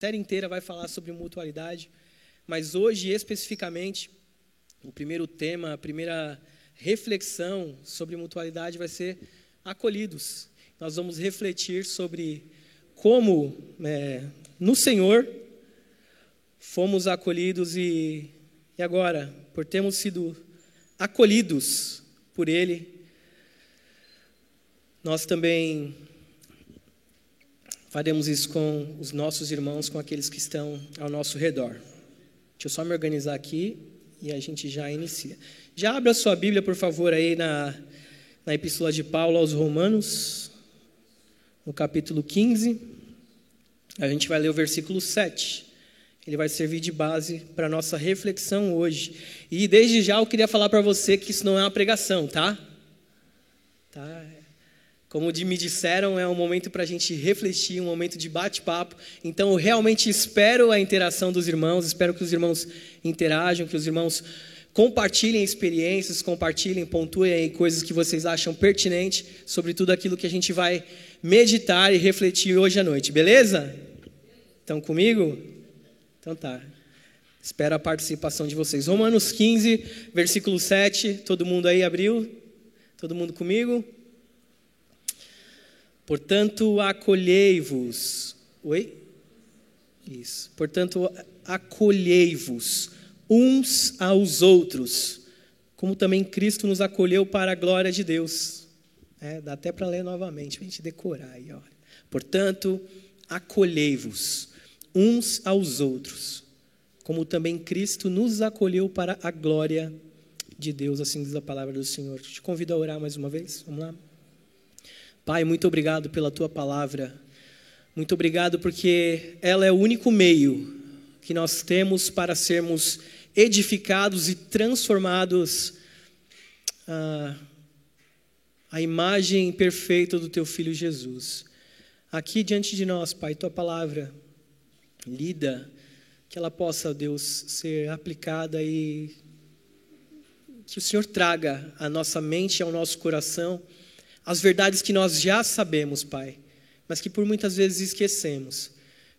série inteira vai falar sobre mutualidade, mas hoje especificamente o primeiro tema, a primeira reflexão sobre mutualidade vai ser acolhidos. Nós vamos refletir sobre como é, no Senhor fomos acolhidos e, e agora, por termos sido acolhidos por Ele, nós também faremos isso com os nossos irmãos, com aqueles que estão ao nosso redor. Deixa eu só me organizar aqui e a gente já inicia. Já abra sua Bíblia, por favor, aí na, na Epístola de Paulo aos Romanos, no capítulo 15. A gente vai ler o versículo 7. Ele vai servir de base para a nossa reflexão hoje. E desde já eu queria falar para você que isso não é uma pregação, tá? Tá? Como me disseram, é um momento para a gente refletir, um momento de bate-papo. Então, eu realmente espero a interação dos irmãos, espero que os irmãos interajam, que os irmãos compartilhem experiências, compartilhem, pontuem aí coisas que vocês acham pertinentes sobre tudo aquilo que a gente vai meditar e refletir hoje à noite, beleza? Estão comigo? Então tá. Espero a participação de vocês. Romanos 15, versículo 7. Todo mundo aí abriu? Todo mundo comigo? Portanto, acolhei-vos. Oi? Isso. Portanto, acolhei-vos uns aos outros, como também Cristo nos acolheu para a glória de Deus. É, dá até para ler novamente, para a gente decorar aí. Ó. Portanto, acolhei-vos uns aos outros, como também Cristo nos acolheu para a glória de Deus, assim diz a palavra do Senhor. Te convido a orar mais uma vez. Vamos lá. Pai, muito obrigado pela tua palavra. Muito obrigado porque ela é o único meio que nós temos para sermos edificados e transformados ah, à imagem perfeita do teu filho Jesus. Aqui diante de nós, Pai, tua palavra lida, que ela possa, Deus, ser aplicada e que o Senhor traga à nossa mente e ao nosso coração as verdades que nós já sabemos, Pai, mas que por muitas vezes esquecemos,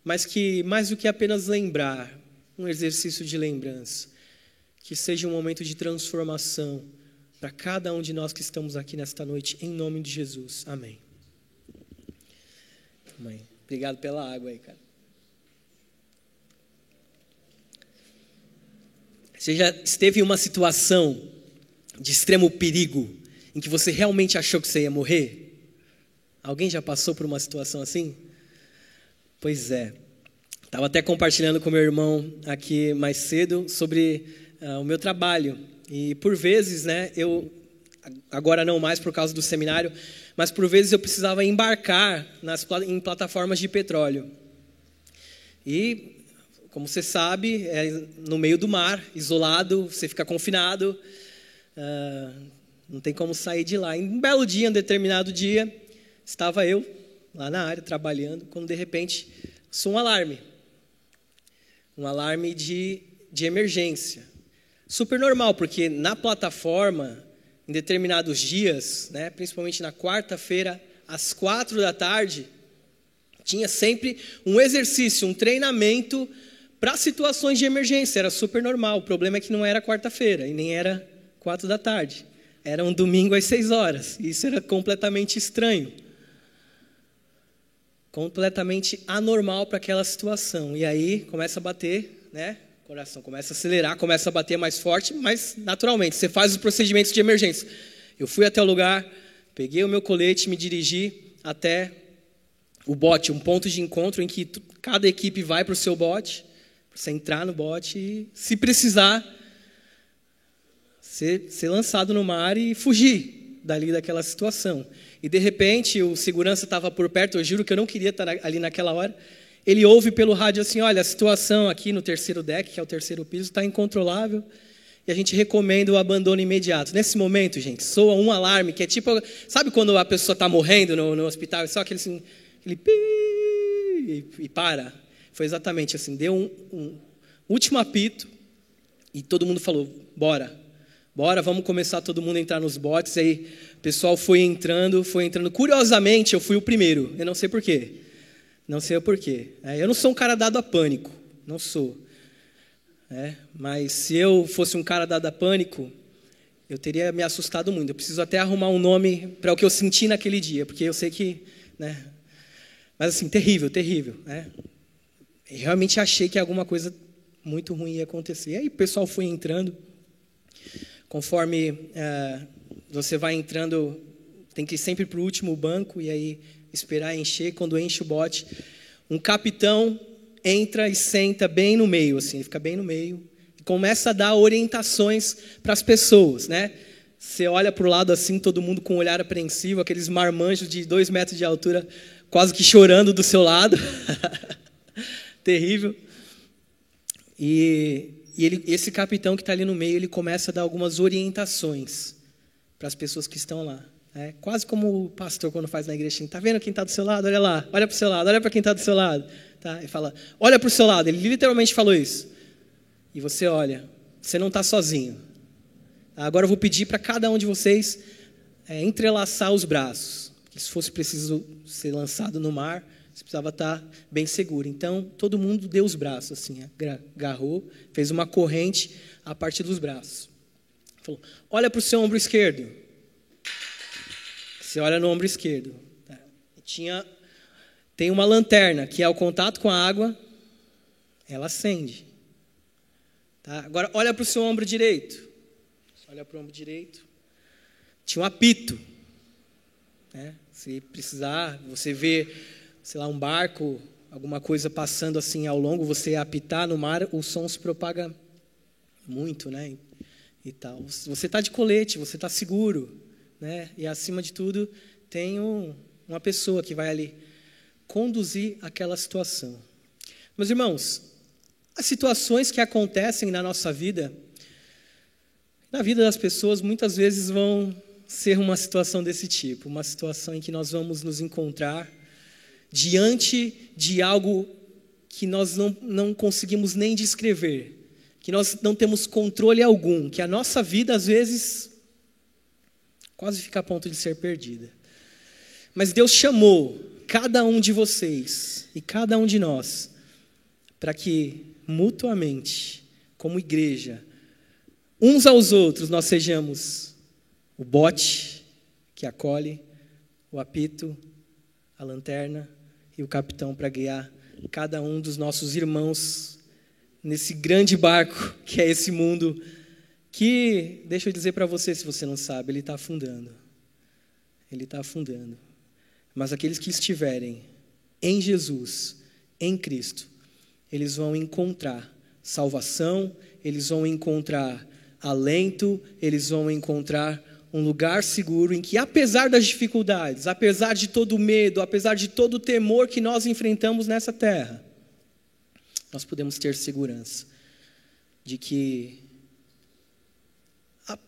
mas que mais do que apenas lembrar, um exercício de lembrança, que seja um momento de transformação para cada um de nós que estamos aqui nesta noite, em nome de Jesus. Amém. Amém. Obrigado pela água aí, cara. Você já esteve em uma situação de extremo perigo em que você realmente achou que você ia morrer? Alguém já passou por uma situação assim? Pois é. Estava até compartilhando com meu irmão aqui mais cedo sobre uh, o meu trabalho. E por vezes, né, eu, agora não mais por causa do seminário, mas por vezes eu precisava embarcar nas, em plataformas de petróleo. E, como você sabe, é no meio do mar, isolado, você fica confinado. Uh, não tem como sair de lá. Em um belo dia, um determinado dia, estava eu lá na área trabalhando, quando de repente soou um alarme. Um alarme de, de emergência. Super normal, porque na plataforma, em determinados dias, né, principalmente na quarta-feira, às quatro da tarde, tinha sempre um exercício, um treinamento para situações de emergência. Era super normal. O problema é que não era quarta-feira e nem era quatro da tarde. Era um domingo às seis horas. Isso era completamente estranho. Completamente anormal para aquela situação. E aí começa a bater, né? O coração começa a acelerar, começa a bater mais forte, mas naturalmente, você faz os procedimentos de emergência. Eu fui até o lugar, peguei o meu colete, me dirigi até o bote, um ponto de encontro em que cada equipe vai para o seu bote, para você entrar no bote e, se precisar, ser, ser lançado no mar e fugir dali daquela situação. E de repente o segurança estava por perto, eu juro que eu não queria estar ali naquela hora. Ele ouve pelo rádio assim: olha, a situação aqui no terceiro deck, que é o terceiro piso, está incontrolável e a gente recomenda o abandono imediato. Nesse momento, gente, soa um alarme que é tipo, sabe quando a pessoa está morrendo no, no, hospital, só aquele assim, pi e, e, para. Foi exatamente assim, deu um, um último apito e todo mundo falou, bora. Bora, vamos começar todo mundo a entrar nos botes. Aí o pessoal foi entrando, foi entrando. Curiosamente, eu fui o primeiro. Eu não sei porquê. Não sei o porquê. É, eu não sou um cara dado a pânico, não sou. É, mas se eu fosse um cara dado a pânico, eu teria me assustado muito. Eu preciso até arrumar um nome para o que eu senti naquele dia, porque eu sei que, né? Mas assim, terrível, terrível, né? Eu realmente achei que alguma coisa muito ruim ia acontecer. E aí o pessoal foi entrando, conforme é, você vai entrando, tem que ir sempre para o último banco e aí esperar encher. Quando enche o bote, um capitão entra e senta bem no meio, assim, fica bem no meio e começa a dar orientações para as pessoas, né? Você olha para o lado assim, todo mundo com um olhar apreensivo, aqueles marmanjos de dois metros de altura, quase que chorando do seu lado, terrível. E, e ele, esse capitão que está ali no meio, ele começa a dar algumas orientações para as pessoas que estão lá. É quase como o pastor quando faz na igreja, está vendo quem está do seu lado? Olha lá, olha para o seu lado, olha para quem está do seu lado. Tá? Ele fala, olha para o seu lado. Ele literalmente falou isso. E você olha, você não está sozinho. Agora eu vou pedir para cada um de vocês é, entrelaçar os braços. Se fosse preciso ser lançado no mar, você precisava estar tá bem seguro. Então, todo mundo deu os braços, assim, agarrou, fez uma corrente a partir dos braços. Falou, olha para o seu ombro esquerdo. Você olha no ombro esquerdo. Tá? Tinha tem uma lanterna que é o contato com a água, ela acende. Tá? Agora, olha para o seu ombro direito. Olha para o ombro direito. Tinha um apito. Né? Se precisar, você vê, sei lá, um barco, alguma coisa passando assim ao longo, você apitar no mar, o som se propaga muito, né? E tal. Você está de colete, você está seguro, né? E acima de tudo, tem um, uma pessoa que vai ali conduzir aquela situação. Meus irmãos, as situações que acontecem na nossa vida, na vida das pessoas, muitas vezes vão ser uma situação desse tipo, uma situação em que nós vamos nos encontrar diante de algo que nós não, não conseguimos nem descrever, que nós não temos controle algum, que a nossa vida, às vezes, quase fica a ponto de ser perdida. Mas Deus chamou cada um de vocês e cada um de nós, para que mutuamente, como igreja, uns aos outros, nós sejamos o bote que acolhe, o apito, a lanterna e o capitão para guiar cada um dos nossos irmãos nesse grande barco que é esse mundo que, deixa eu dizer para você, se você não sabe, ele está afundando. Ele está afundando. Mas aqueles que estiverem em Jesus, em Cristo, eles vão encontrar salvação, eles vão encontrar alento, eles vão encontrar um lugar seguro em que, apesar das dificuldades, apesar de todo o medo, apesar de todo o temor que nós enfrentamos nessa terra, nós podemos ter segurança de que,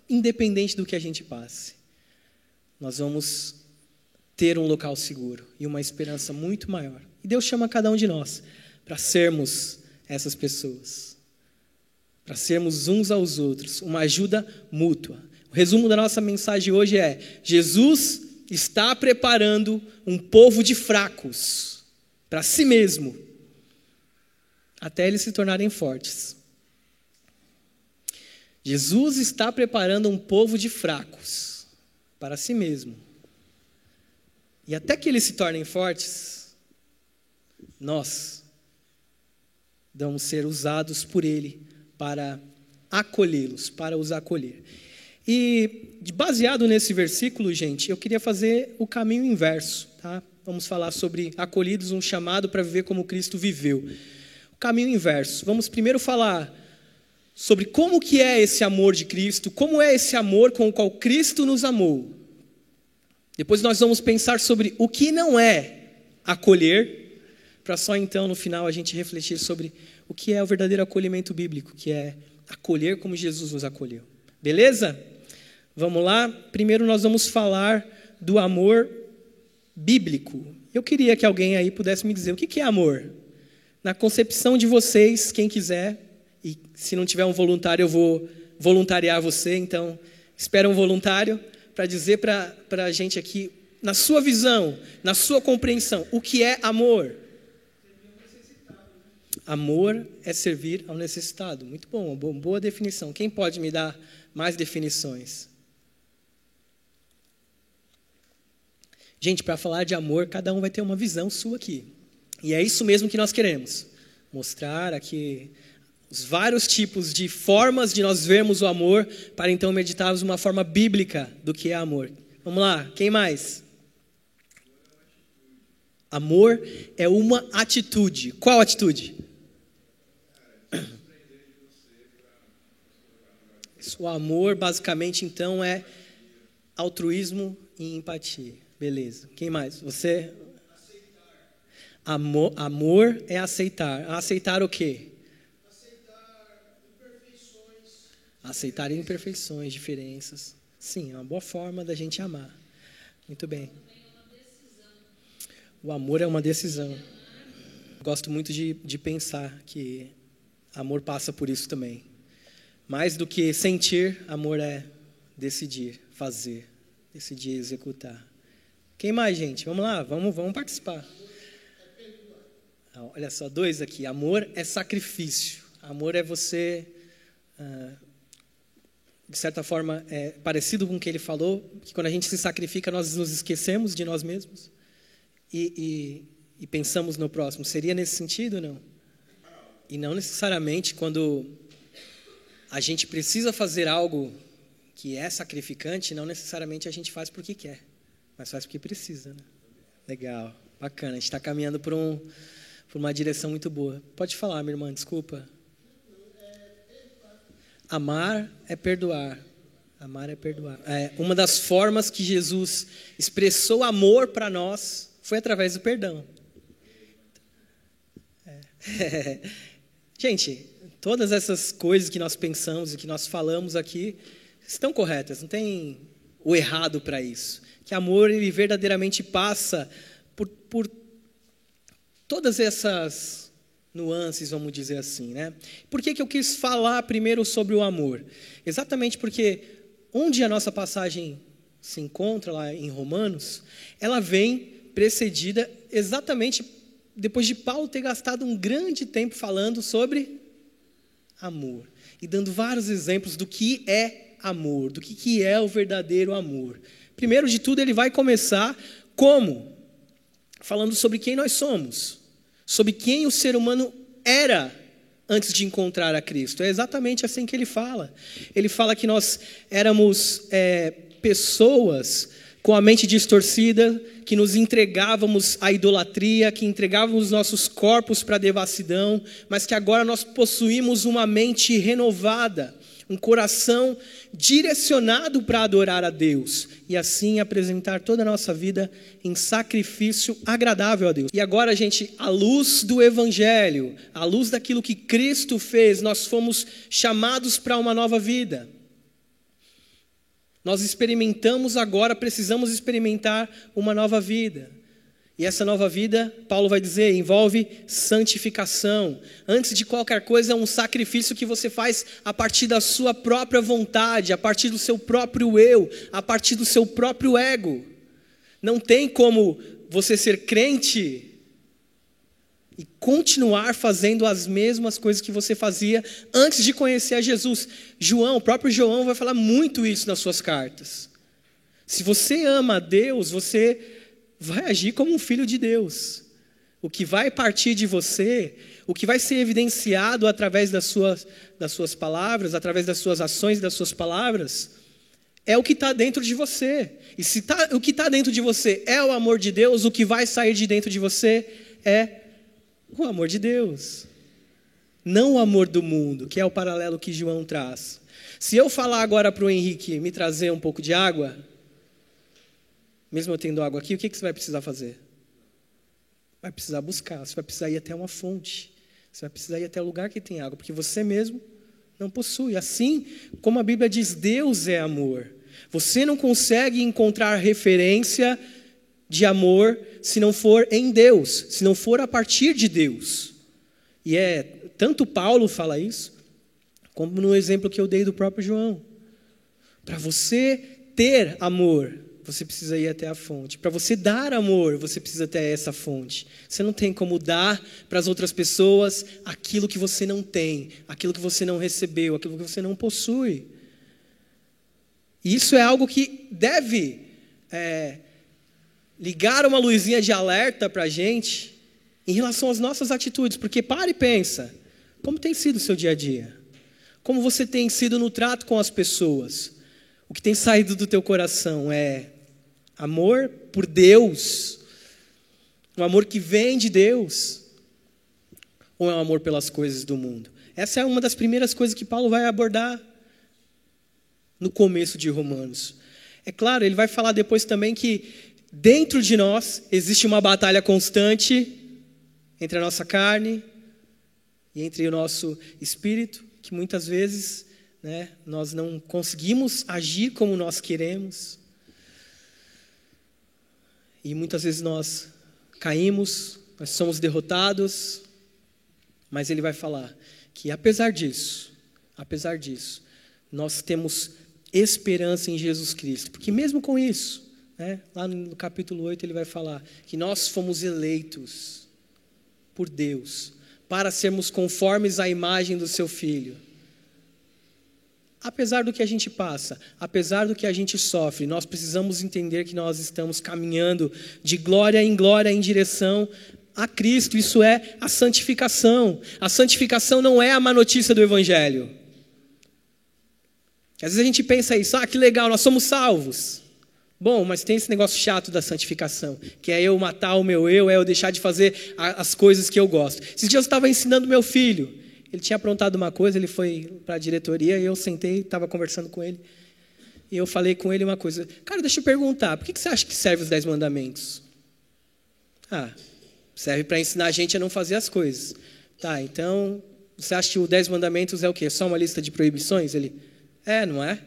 independente do que a gente passe, nós vamos ter um local seguro e uma esperança muito maior. E Deus chama cada um de nós para sermos essas pessoas, para sermos uns aos outros, uma ajuda mútua. O resumo da nossa mensagem hoje é: Jesus está preparando um povo de fracos para si mesmo, até eles se tornarem fortes. Jesus está preparando um povo de fracos para si mesmo e até que eles se tornem fortes, nós vamos ser usados por Ele para acolhê-los, para os acolher. E baseado nesse versículo, gente, eu queria fazer o caminho inverso, tá? Vamos falar sobre acolhidos, um chamado para viver como Cristo viveu. O caminho inverso. Vamos primeiro falar sobre como que é esse amor de Cristo, como é esse amor com o qual Cristo nos amou. Depois nós vamos pensar sobre o que não é acolher, para só então no final a gente refletir sobre o que é o verdadeiro acolhimento bíblico, que é acolher como Jesus nos acolheu. Beleza? Vamos lá? Primeiro nós vamos falar do amor bíblico. Eu queria que alguém aí pudesse me dizer o que é amor. Na concepção de vocês, quem quiser, e se não tiver um voluntário, eu vou voluntariar você, então espera um voluntário para dizer para a gente aqui, na sua visão, na sua compreensão, o que é amor. Amor é servir ao necessitado. Muito bom, boa definição. Quem pode me dar mais definições? Gente, para falar de amor, cada um vai ter uma visão sua aqui. E é isso mesmo que nós queremos. Mostrar aqui os vários tipos de formas de nós vermos o amor, para então meditarmos uma forma bíblica do que é amor. Vamos lá, quem mais? Amor é uma atitude. Qual atitude? O amor, basicamente, então, é altruísmo e empatia. Beleza. Quem mais? Você? Amor, amor é aceitar. Aceitar o quê? Aceitar imperfeições. Aceitar imperfeições, diferenças. Sim, é uma boa forma da gente amar. Muito bem. O amor é uma decisão. Gosto muito de, de pensar que amor passa por isso também. Mais do que sentir, amor é decidir, fazer, decidir executar. Quem mais, gente? Vamos lá, vamos, vamos participar. Olha só, dois aqui. Amor é sacrifício. Amor é você, ah, de certa forma, é parecido com o que ele falou, que quando a gente se sacrifica, nós nos esquecemos de nós mesmos e, e, e pensamos no próximo. Seria nesse sentido, não? E não necessariamente quando a gente precisa fazer algo que é sacrificante, não necessariamente a gente faz porque quer, mas faz porque precisa. Né? Legal, bacana. A gente está caminhando por, um, por uma direção muito boa. Pode falar, minha irmã, desculpa. Amar é perdoar. Amar é perdoar. É, uma das formas que Jesus expressou amor para nós foi através do perdão. É. Gente, todas essas coisas que nós pensamos e que nós falamos aqui estão corretas, não tem o errado para isso. Que amor ele verdadeiramente passa por, por todas essas nuances, vamos dizer assim, né? Por que, que eu quis falar primeiro sobre o amor? Exatamente porque onde a nossa passagem se encontra lá em Romanos, ela vem precedida exatamente depois de Paulo ter gastado um grande tempo falando sobre amor e dando vários exemplos do que é amor, do que, que é o verdadeiro amor. Primeiro de tudo, ele vai começar como? Falando sobre quem nós somos, sobre quem o ser humano era antes de encontrar a Cristo. É exatamente assim que ele fala. Ele fala que nós éramos é, pessoas com a mente distorcida, que nos entregávamos à idolatria, que entregávamos nossos corpos para a devassidão, mas que agora nós possuímos uma mente renovada, um coração direcionado para adorar a Deus e assim apresentar toda a nossa vida em sacrifício agradável a Deus. E agora, gente, à luz do Evangelho, à luz daquilo que Cristo fez, nós fomos chamados para uma nova vida. Nós experimentamos agora, precisamos experimentar uma nova vida. E essa nova vida, Paulo vai dizer, envolve santificação. Antes de qualquer coisa, é um sacrifício que você faz a partir da sua própria vontade, a partir do seu próprio eu, a partir do seu próprio ego. Não tem como você ser crente e continuar fazendo as mesmas coisas que você fazia antes de conhecer a Jesus. João, o próprio João vai falar muito isso nas suas cartas. Se você ama a Deus, você vai agir como um filho de Deus. O que vai partir de você, o que vai ser evidenciado através das suas, das suas palavras, através das suas ações das suas palavras, é o que está dentro de você. E se tá, o que está dentro de você é o amor de Deus, o que vai sair de dentro de você é o amor de Deus. Não o amor do mundo, que é o paralelo que João traz. Se eu falar agora para o Henrique me trazer um pouco de água, mesmo eu tendo água aqui, o que, que você vai precisar fazer? Vai precisar buscar, você vai precisar ir até uma fonte, você vai precisar ir até o lugar que tem água, porque você mesmo não possui. Assim como a Bíblia diz, Deus é amor. Você não consegue encontrar referência de amor se não for em Deus, se não for a partir de Deus. E é tanto Paulo fala isso, como no exemplo que eu dei do próprio João. Para você ter amor, você precisa ir até a fonte. Para você dar amor, você precisa ter essa fonte. Você não tem como dar para as outras pessoas aquilo que você não tem, aquilo que você não recebeu, aquilo que você não possui. E isso é algo que deve é, ligar uma luzinha de alerta para a gente em relação às nossas atitudes, porque para e pensa, como tem sido o seu dia a dia? Como você tem sido no trato com as pessoas? O que tem saído do teu coração é amor por Deus, um amor que vem de Deus, ou é um amor pelas coisas do mundo? Essa é uma das primeiras coisas que Paulo vai abordar no começo de Romanos. É claro, ele vai falar depois também que dentro de nós existe uma batalha constante entre a nossa carne e entre o nosso espírito, que muitas vezes né, nós não conseguimos agir como nós queremos. E muitas vezes nós caímos, nós somos derrotados, mas ele vai falar que apesar disso, apesar disso, nós temos esperança em Jesus Cristo, porque mesmo com isso, né, lá no capítulo 8 ele vai falar que nós fomos eleitos por Deus para sermos conformes à imagem do seu filho. Apesar do que a gente passa, apesar do que a gente sofre, nós precisamos entender que nós estamos caminhando de glória em glória em direção a Cristo. Isso é a santificação. A santificação não é a má notícia do Evangelho. Às vezes a gente pensa isso, ah, que legal, nós somos salvos. Bom, mas tem esse negócio chato da santificação, que é eu matar o meu eu, é eu deixar de fazer as coisas que eu gosto. Esses dias eu estava ensinando meu filho, ele tinha aprontado uma coisa, ele foi para a diretoria e eu sentei, estava conversando com ele. E eu falei com ele uma coisa, cara, deixa eu perguntar, por que você acha que serve os dez mandamentos? Ah, serve para ensinar a gente a não fazer as coisas. Tá, então, você acha que os dez mandamentos é o quê? Só uma lista de proibições? Ele, é, não é?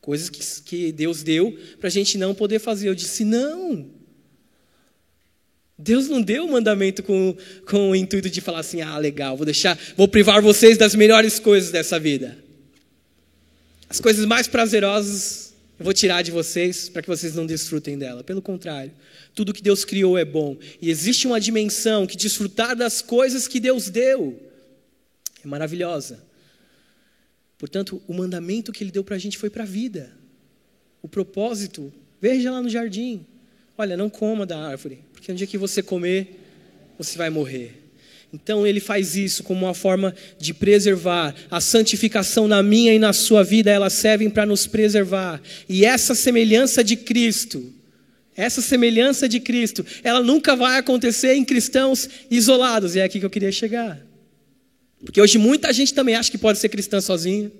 Coisas que, que Deus deu para a gente não poder fazer. Eu disse: não. Deus não deu o mandamento com, com o intuito de falar assim: ah, legal, vou deixar, vou privar vocês das melhores coisas dessa vida. As coisas mais prazerosas eu vou tirar de vocês para que vocês não desfrutem dela. Pelo contrário, tudo que Deus criou é bom. E existe uma dimensão que desfrutar das coisas que Deus deu é maravilhosa. Portanto, o mandamento que ele deu para a gente foi para a vida. O propósito, veja lá no jardim. Olha, não coma da árvore, porque no dia que você comer, você vai morrer. Então ele faz isso como uma forma de preservar. A santificação na minha e na sua vida, elas servem para nos preservar. E essa semelhança de Cristo, essa semelhança de Cristo, ela nunca vai acontecer em cristãos isolados. E é aqui que eu queria chegar. Porque hoje muita gente também acha que pode ser cristã sozinha,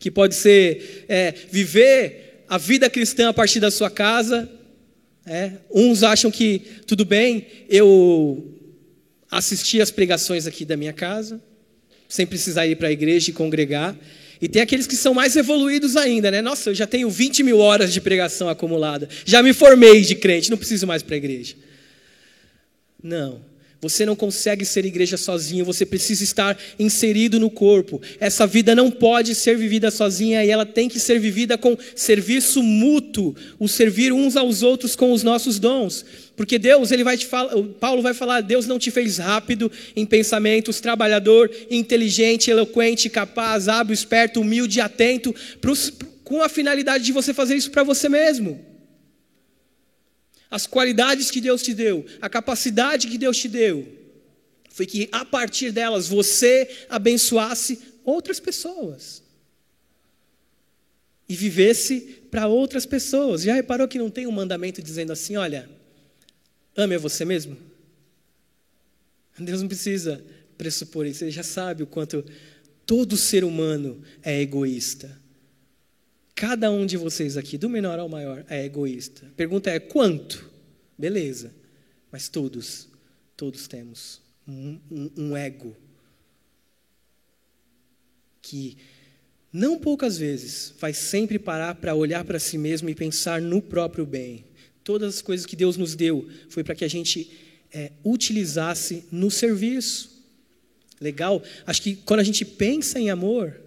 que pode ser é, viver a vida cristã a partir da sua casa. É. Uns acham que tudo bem, eu assistir as pregações aqui da minha casa, sem precisar ir para a igreja e congregar. E tem aqueles que são mais evoluídos ainda, né? Nossa, eu já tenho 20 mil horas de pregação acumulada, já me formei de crente, não preciso mais para a igreja. Não. Você não consegue ser igreja sozinho, você precisa estar inserido no corpo. Essa vida não pode ser vivida sozinha e ela tem que ser vivida com serviço mútuo, o servir uns aos outros com os nossos dons. Porque Deus, ele vai te falar, Paulo vai falar, Deus não te fez rápido em pensamentos, trabalhador, inteligente, eloquente, capaz, hábil, esperto, humilde, atento, pros, com a finalidade de você fazer isso para você mesmo as qualidades que Deus te deu, a capacidade que Deus te deu, foi que a partir delas você abençoasse outras pessoas e vivesse para outras pessoas. Já reparou que não tem um mandamento dizendo assim: olha, ame a você mesmo? Deus não precisa pressupor isso, ele já sabe o quanto todo ser humano é egoísta. Cada um de vocês aqui, do menor ao maior, é egoísta. Pergunta é quanto? Beleza. Mas todos, todos temos um, um, um ego que não poucas vezes vai sempre parar para olhar para si mesmo e pensar no próprio bem. Todas as coisas que Deus nos deu foi para que a gente é, utilizasse no serviço. Legal? Acho que quando a gente pensa em amor,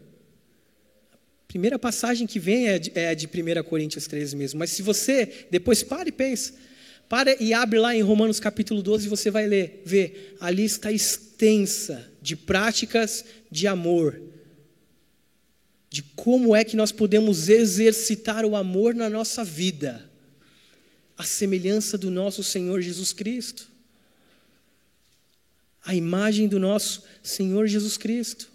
Primeira passagem que vem é, de, é de 1 Coríntios 13 mesmo. Mas se você depois para e pensa, para e abre lá em Romanos capítulo 12, você vai ler, ver a lista extensa de práticas de amor. De como é que nós podemos exercitar o amor na nossa vida. A semelhança do nosso Senhor Jesus Cristo. A imagem do nosso Senhor Jesus Cristo.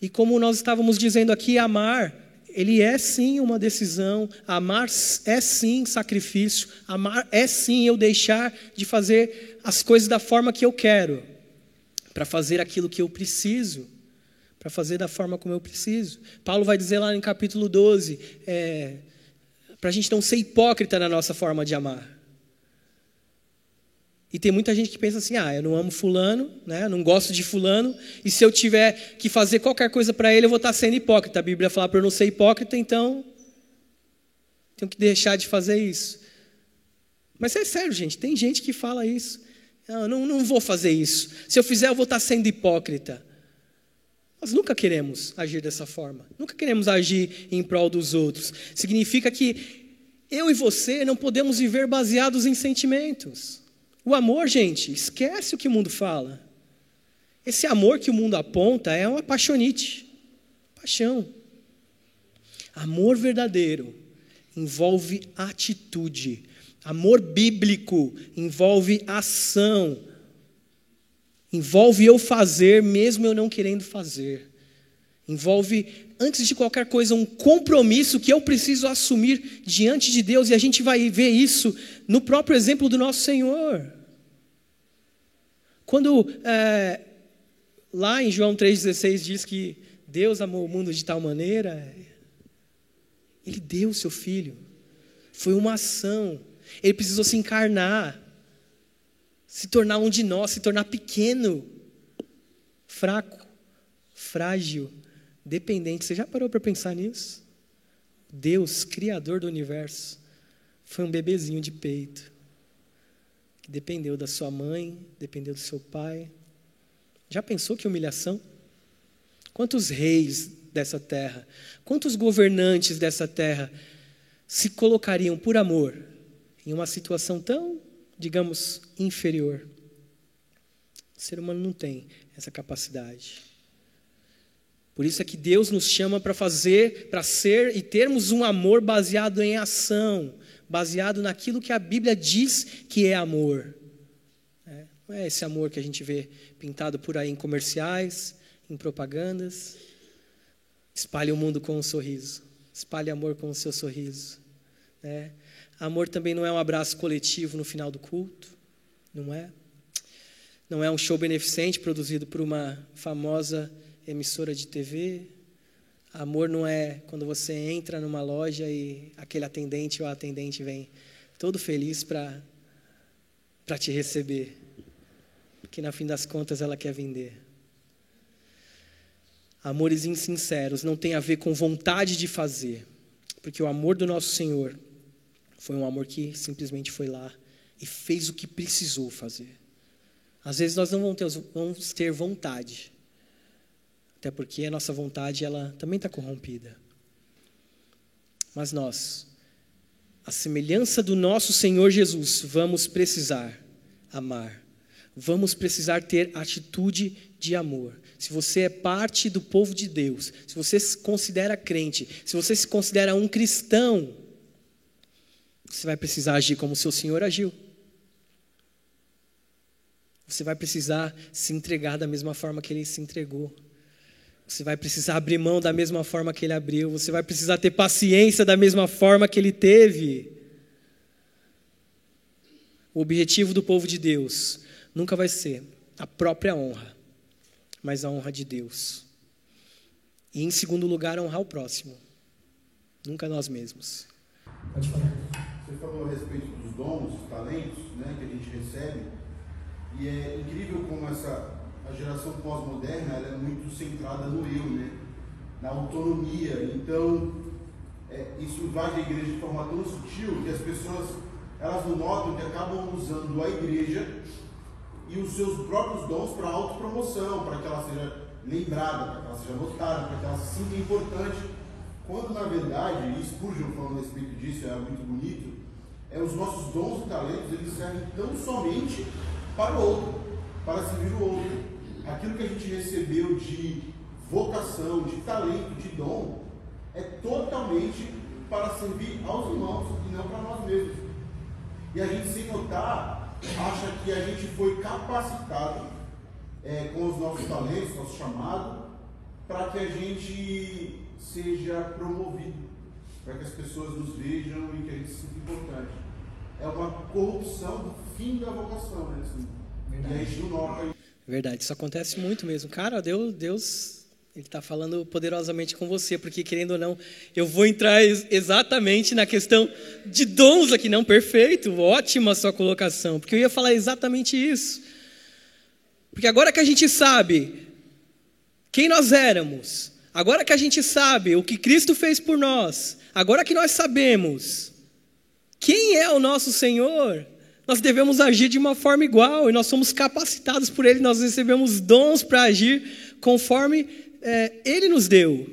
E como nós estávamos dizendo aqui, amar, ele é sim uma decisão, amar é sim sacrifício, amar é sim eu deixar de fazer as coisas da forma que eu quero, para fazer aquilo que eu preciso, para fazer da forma como eu preciso. Paulo vai dizer lá em capítulo 12, é, para a gente não ser hipócrita na nossa forma de amar. E tem muita gente que pensa assim: ah, eu não amo Fulano, né? não gosto de Fulano, e se eu tiver que fazer qualquer coisa para ele, eu vou estar sendo hipócrita. A Bíblia fala para eu não ser hipócrita, então tenho que deixar de fazer isso. Mas é sério, gente, tem gente que fala isso. Ah, não, não vou fazer isso. Se eu fizer, eu vou estar sendo hipócrita. Nós nunca queremos agir dessa forma. Nunca queremos agir em prol dos outros. Significa que eu e você não podemos viver baseados em sentimentos. O amor, gente, esquece o que o mundo fala. Esse amor que o mundo aponta é uma paixonite, paixão. Amor verdadeiro envolve atitude. Amor bíblico envolve ação. Envolve eu fazer mesmo eu não querendo fazer. Envolve, antes de qualquer coisa, um compromisso que eu preciso assumir diante de Deus, e a gente vai ver isso no próprio exemplo do nosso Senhor. Quando é, lá em João 3,16 diz que Deus amou o mundo de tal maneira, Ele deu o seu filho. Foi uma ação. Ele precisou se encarnar, se tornar um de nós, se tornar pequeno, fraco, frágil dependente. Você já parou para pensar nisso? Deus, Criador do universo, foi um bebezinho de peito, que dependeu da sua mãe, dependeu do seu pai. Já pensou que humilhação? Quantos reis dessa terra, quantos governantes dessa terra se colocariam por amor em uma situação tão, digamos, inferior? O ser humano não tem essa capacidade. Por isso é que Deus nos chama para fazer, para ser e termos um amor baseado em ação, baseado naquilo que a Bíblia diz que é amor. É, não é esse amor que a gente vê pintado por aí em comerciais, em propagandas. Espalhe o mundo com um sorriso. Espalhe amor com o seu sorriso. É. Amor também não é um abraço coletivo no final do culto, não é? Não é um show beneficente produzido por uma famosa emissora de TV. Amor não é quando você entra numa loja e aquele atendente ou atendente vem todo feliz para para te receber. Porque na fim das contas ela quer vender. Amores insinceros não tem a ver com vontade de fazer, porque o amor do nosso Senhor foi um amor que simplesmente foi lá e fez o que precisou fazer. Às vezes nós não vamos ter vontade, até porque a nossa vontade ela também está corrompida. Mas nós, a semelhança do nosso Senhor Jesus, vamos precisar amar. Vamos precisar ter atitude de amor. Se você é parte do povo de Deus, se você se considera crente, se você se considera um cristão, você vai precisar agir como o seu Senhor agiu. Você vai precisar se entregar da mesma forma que ele se entregou. Você vai precisar abrir mão da mesma forma que ele abriu. Você vai precisar ter paciência da mesma forma que ele teve. O objetivo do povo de Deus nunca vai ser a própria honra, mas a honra de Deus. E em segundo lugar, honrar o próximo, nunca nós mesmos. Você falou a respeito dos dons, talentos né, que a gente recebe, e é incrível como essa a geração pós-moderna é muito centrada no eu, né? na autonomia. Então, é, isso invade a igreja de forma tão sutil que as pessoas elas não notam que acabam usando a igreja e os seus próprios dons para autopromoção, para que ela seja lembrada, para que ela seja notada, para que ela se sinta importante, quando na verdade, e Spurgeon falando a respeito disso, é muito bonito, é os nossos dons e talentos, eles servem tão somente para o outro, para servir o outro. Aquilo que a gente recebeu de vocação, de talento, de dom, é totalmente para servir aos irmãos e não para nós mesmos. E a gente, sem notar, acha que a gente foi capacitado é, com os nossos talentos, nosso chamado, para que a gente seja promovido, para que as pessoas nos vejam e que a gente se sinta importante. É uma corrupção do fim da vocação, né? Assim, e a gente não nota. Verdade, isso acontece muito mesmo. Cara, Deus, Deus ele está falando poderosamente com você, porque querendo ou não, eu vou entrar exatamente na questão de dons aqui, não perfeito, ótima sua colocação, porque eu ia falar exatamente isso. Porque agora que a gente sabe quem nós éramos, agora que a gente sabe o que Cristo fez por nós, agora que nós sabemos quem é o nosso Senhor, nós devemos agir de uma forma igual e nós somos capacitados por Ele, nós recebemos dons para agir conforme é, ele nos deu.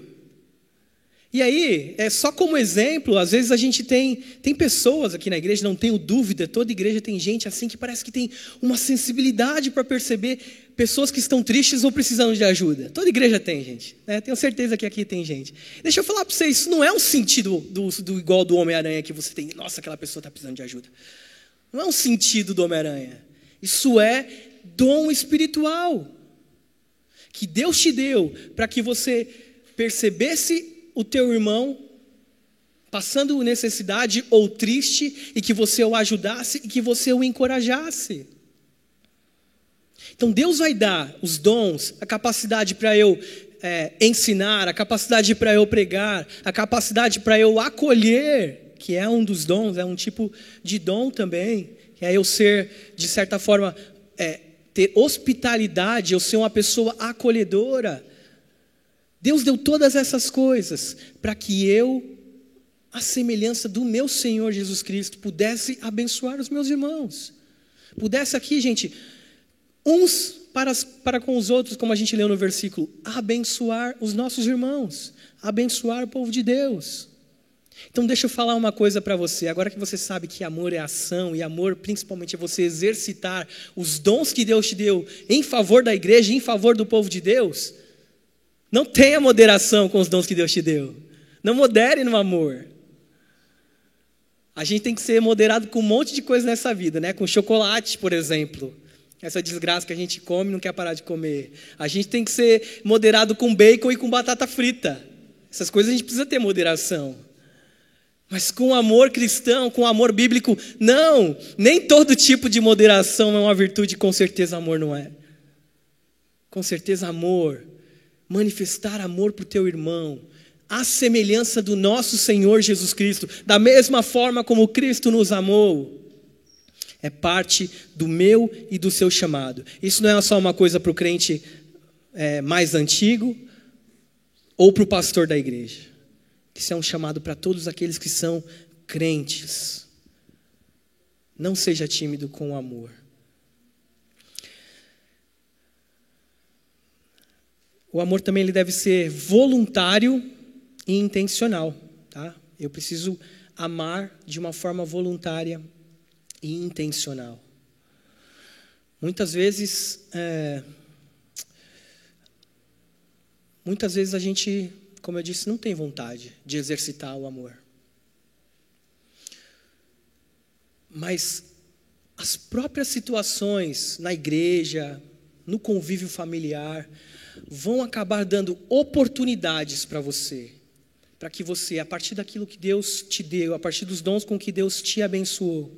E aí, é só como exemplo, às vezes a gente tem, tem pessoas aqui na igreja, não tenho dúvida, toda igreja tem gente assim que parece que tem uma sensibilidade para perceber pessoas que estão tristes ou precisando de ajuda. Toda igreja tem, gente. Né? Tenho certeza que aqui tem gente. Deixa eu falar para vocês, isso não é um sentido do, do igual do Homem-Aranha que você tem, nossa, aquela pessoa está precisando de ajuda. Não é um sentido do Homem-Aranha. Isso é dom espiritual que Deus te deu para que você percebesse o teu irmão passando necessidade ou triste e que você o ajudasse e que você o encorajasse. Então Deus vai dar os dons, a capacidade para eu é, ensinar, a capacidade para eu pregar, a capacidade para eu acolher, que é um dos dons, é um tipo de dom também, que é eu ser, de certa forma, é, ter hospitalidade, eu ser uma pessoa acolhedora. Deus deu todas essas coisas para que eu, a semelhança do meu Senhor Jesus Cristo, pudesse abençoar os meus irmãos. Pudesse aqui, gente, uns para, para com os outros, como a gente leu no versículo, abençoar os nossos irmãos, abençoar o povo de Deus. Então, deixa eu falar uma coisa para você. Agora que você sabe que amor é ação e amor, principalmente, é você exercitar os dons que Deus te deu em favor da igreja, em favor do povo de Deus, não tenha moderação com os dons que Deus te deu. Não modere no amor. A gente tem que ser moderado com um monte de coisa nessa vida, né? Com chocolate, por exemplo. Essa desgraça que a gente come e não quer parar de comer. A gente tem que ser moderado com bacon e com batata frita. Essas coisas a gente precisa ter moderação. Mas com amor cristão, com amor bíblico, não, nem todo tipo de moderação é uma virtude, com certeza amor não é. Com certeza amor, manifestar amor para o teu irmão, a semelhança do nosso Senhor Jesus Cristo, da mesma forma como Cristo nos amou, é parte do meu e do seu chamado. Isso não é só uma coisa para o crente é, mais antigo ou para o pastor da igreja. Isso é um chamado para todos aqueles que são crentes. Não seja tímido com o amor. O amor também ele deve ser voluntário e intencional. Tá? Eu preciso amar de uma forma voluntária e intencional. Muitas vezes, é, muitas vezes a gente como eu disse, não tem vontade de exercitar o amor. Mas as próprias situações na igreja, no convívio familiar, vão acabar dando oportunidades para você, para que você, a partir daquilo que Deus te deu, a partir dos dons com que Deus te abençoou,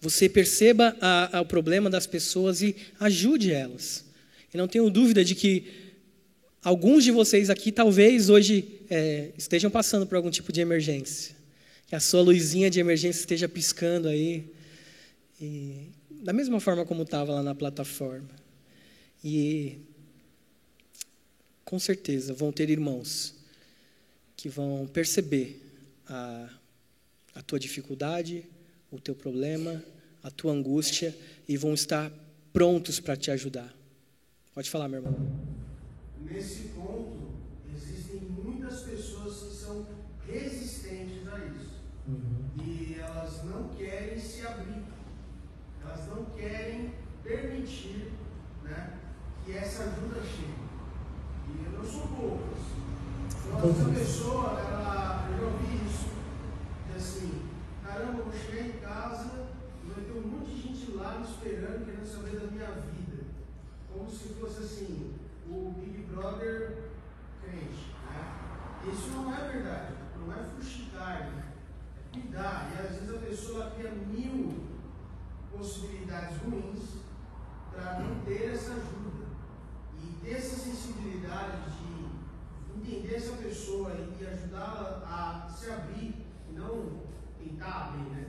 você perceba a, a, o problema das pessoas e ajude elas. E não tenho dúvida de que Alguns de vocês aqui talvez hoje é, estejam passando por algum tipo de emergência. Que a sua luzinha de emergência esteja piscando aí. E, da mesma forma como estava lá na plataforma. E com certeza vão ter irmãos que vão perceber a, a tua dificuldade, o teu problema, a tua angústia e vão estar prontos para te ajudar. Pode falar, meu irmão nesse ponto, Existem muitas pessoas que são resistentes a isso. Uhum. E elas não querem se abrir. Elas não querem permitir né, que essa ajuda chegue. E eu não sou poucas. Então, essa pessoa, ela, eu já ouvi isso, de assim, caramba, eu vou chegar em casa e vai ter um monte de gente lá me esperando, querendo saber da minha vida. Como se fosse assim, o Big Brother crente. Né? Isso não é verdade, não é fuxicar, né? é cuidar. E às vezes a pessoa cria mil possibilidades ruins para não ter essa ajuda. E ter essa sensibilidade de entender essa pessoa e ajudá-la a se abrir, e não tentar abrir, né?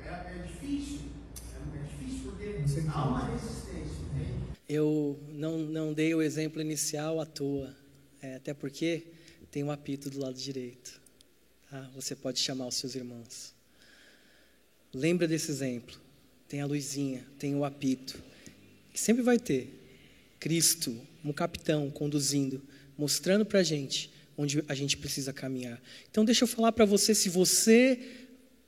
É, é difícil. É, é difícil porque há uma resistência? Eu não, não dei o exemplo inicial à toa, é, até porque tem um apito do lado direito. Tá? Você pode chamar os seus irmãos. Lembra desse exemplo. Tem a luzinha, tem o apito. Que sempre vai ter. Cristo, um capitão, conduzindo, mostrando para a gente onde a gente precisa caminhar. Então, deixa eu falar para você: se você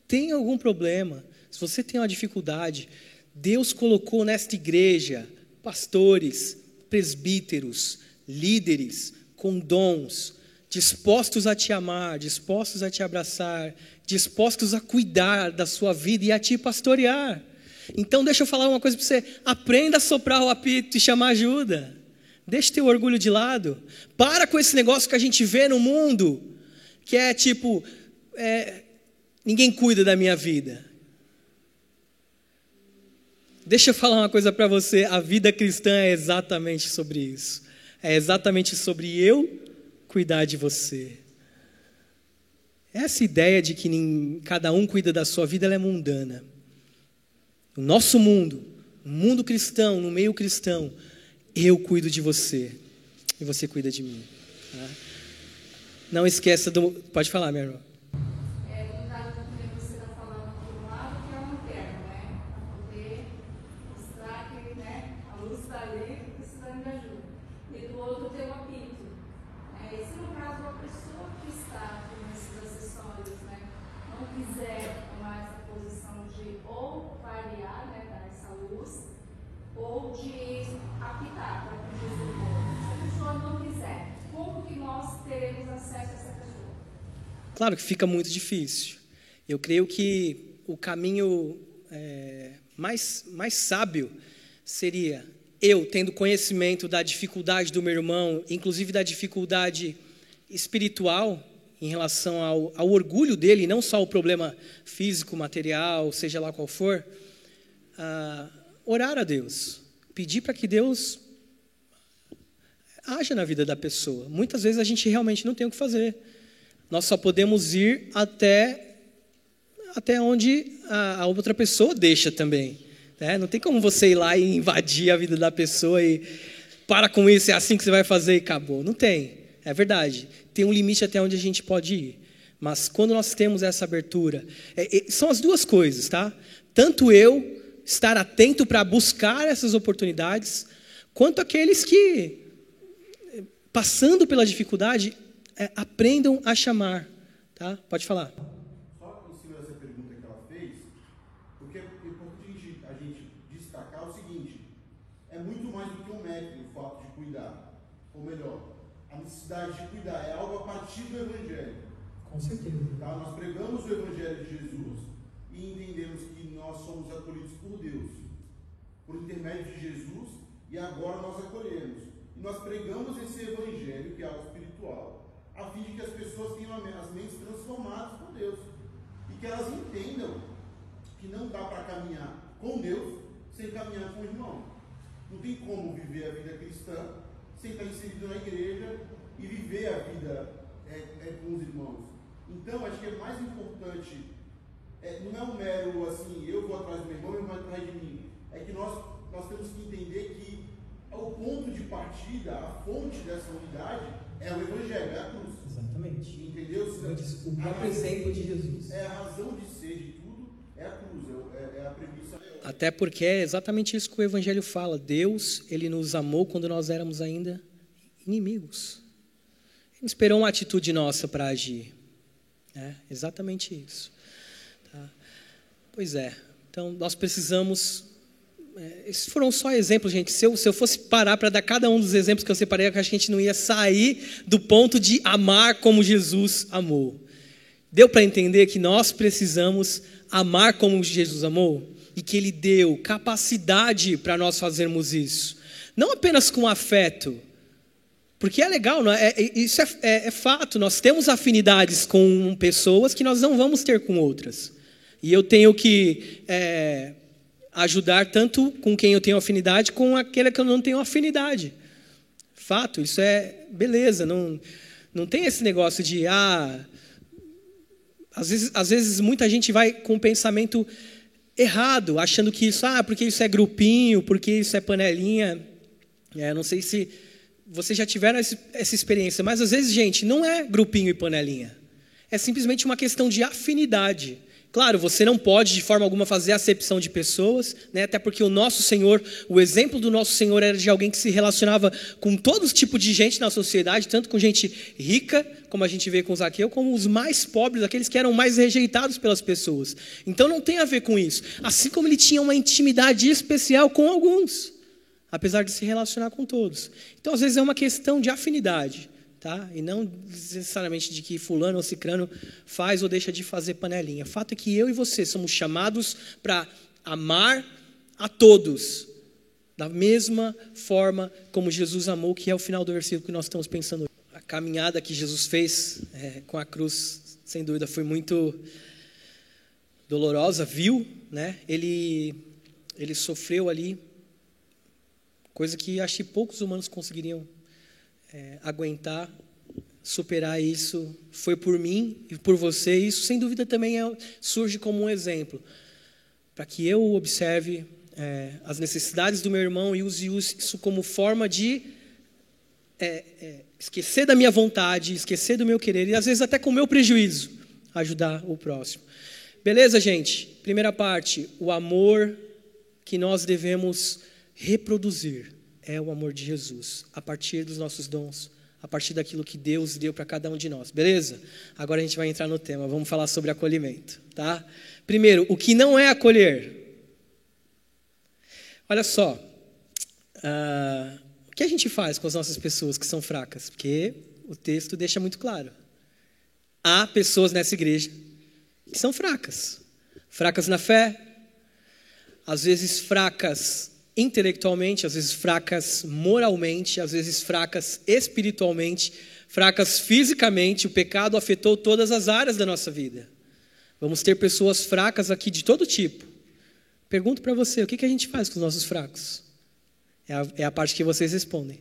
tem algum problema, se você tem uma dificuldade, Deus colocou nesta igreja pastores, presbíteros, líderes com dons, dispostos a te amar, dispostos a te abraçar, dispostos a cuidar da sua vida e a te pastorear. Então, deixa eu falar uma coisa para você: aprenda a soprar o apito e chamar ajuda. Deixa teu orgulho de lado. Para com esse negócio que a gente vê no mundo, que é tipo, é, ninguém cuida da minha vida. Deixa eu falar uma coisa para você: a vida cristã é exatamente sobre isso. É exatamente sobre eu cuidar de você. Essa ideia de que cada um cuida da sua vida é mundana. No nosso mundo, no mundo cristão, no meio cristão, eu cuido de você e você cuida de mim. Tá? Não esqueça do. Pode falar, minha irmã. Claro que fica muito difícil. Eu creio que o caminho é, mais, mais sábio seria eu, tendo conhecimento da dificuldade do meu irmão, inclusive da dificuldade espiritual em relação ao, ao orgulho dele, não só o problema físico, material, seja lá qual for, orar a Deus, pedir para que Deus haja na vida da pessoa. Muitas vezes a gente realmente não tem o que fazer. Nós só podemos ir até até onde a, outra pessoa deixa também. Né? Não tem como você ir lá e invadir a vida da pessoa e para com isso, é assim que você vai fazer e acabou. Não tem. É verdade. Tem um limite até onde a gente pode ir. Mas quando nós temos essa abertura, é, é, são as duas coisas, tá? Tanto eu estar atento para buscar essas oportunidades, quanto aqueles que, passando pela dificuldade, é, aprendam a chamar. Tá? Pode falar. Só em cima dessa pergunta que ela fez, porque é importante a gente destacar o seguinte: é muito mais do que um mérito o fato de cuidar. Ou melhor, a necessidade de cuidar é algo a partir do Evangelho. Com certeza. Tá? Nós pregamos o Evangelho de Jesus e entendemos que nós somos acolhidos por Deus, por intermédio de Jesus, e agora nós acolhemos. E nós pregamos esse Evangelho, que é algo espiritual a fim de que as pessoas tenham as mentes transformadas por Deus e que elas entendam que não dá para caminhar com Deus sem caminhar com o irmão. Não tem como viver a vida cristã sem estar inserido na igreja e viver a vida é, é, com os irmãos. Então, acho que é mais importante, é, não é um mero assim, eu vou atrás do meu irmão e vai atrás de mim. É que nós, nós temos que entender que o ponto de partida, a fonte dessa unidade é o Evangelho, é a cruz. Exatamente. Entendeu? O próprio exemplo de Jesus. É a razão de ser de tudo, é a cruz, é, é, é a premissa. Até porque é exatamente isso que o Evangelho fala. Deus, Ele nos amou quando nós éramos ainda inimigos. esperou uma atitude nossa para agir. É exatamente isso. Tá? Pois é. Então, nós precisamos. É, esses foram só exemplos, gente. Se eu, se eu fosse parar para dar cada um dos exemplos que eu separei, a gente não ia sair do ponto de amar como Jesus amou. Deu para entender que nós precisamos amar como Jesus amou? E que Ele deu capacidade para nós fazermos isso. Não apenas com afeto, porque é legal, não é? é isso é, é, é, fato. Nós temos afinidades com pessoas que nós não vamos ter com outras. E eu tenho que é, ajudar tanto com quem eu tenho afinidade, com aquele que eu não tenho afinidade. Fato, isso é beleza. Não, não tem esse negócio de, ah. Às vezes, às vezes muita gente vai com o pensamento errado, achando que isso, ah, porque isso é grupinho, porque isso é panelinha. É, não sei se vocês já tiveram essa experiência, mas às vezes, gente, não é grupinho e panelinha. É simplesmente uma questão de afinidade. Claro, você não pode de forma alguma fazer acepção de pessoas, né? até porque o nosso Senhor, o exemplo do nosso Senhor era de alguém que se relacionava com todo tipo de gente na sociedade, tanto com gente rica, como a gente vê com Zaqueu, como os mais pobres, aqueles que eram mais rejeitados pelas pessoas. Então não tem a ver com isso. Assim como ele tinha uma intimidade especial com alguns apesar de se relacionar com todos. Então, às vezes, é uma questão de afinidade, tá? e não necessariamente de que fulano ou cicrano faz ou deixa de fazer panelinha. O fato é que eu e você somos chamados para amar a todos, da mesma forma como Jesus amou, que é o final do versículo que nós estamos pensando. A caminhada que Jesus fez é, com a cruz, sem dúvida, foi muito dolorosa, viu, né? Ele, ele sofreu ali Coisa que acho que poucos humanos conseguiriam é, aguentar, superar isso. Foi por mim e por você. Isso, sem dúvida, também é, surge como um exemplo. Para que eu observe é, as necessidades do meu irmão e use isso como forma de é, é, esquecer da minha vontade, esquecer do meu querer e às vezes até com o meu prejuízo, ajudar o próximo. Beleza, gente? Primeira parte, o amor que nós devemos reproduzir é o amor de Jesus, a partir dos nossos dons, a partir daquilo que Deus deu para cada um de nós, beleza? Agora a gente vai entrar no tema, vamos falar sobre acolhimento, tá? Primeiro, o que não é acolher? Olha só, uh, o que a gente faz com as nossas pessoas que são fracas? Porque o texto deixa muito claro. Há pessoas nessa igreja que são fracas, fracas na fé, às vezes fracas intelectualmente, às vezes fracas moralmente, às vezes fracas espiritualmente, fracas fisicamente. O pecado afetou todas as áreas da nossa vida. Vamos ter pessoas fracas aqui de todo tipo. Pergunto para você: o que, que a gente faz com os nossos fracos? É a, é a parte que vocês respondem.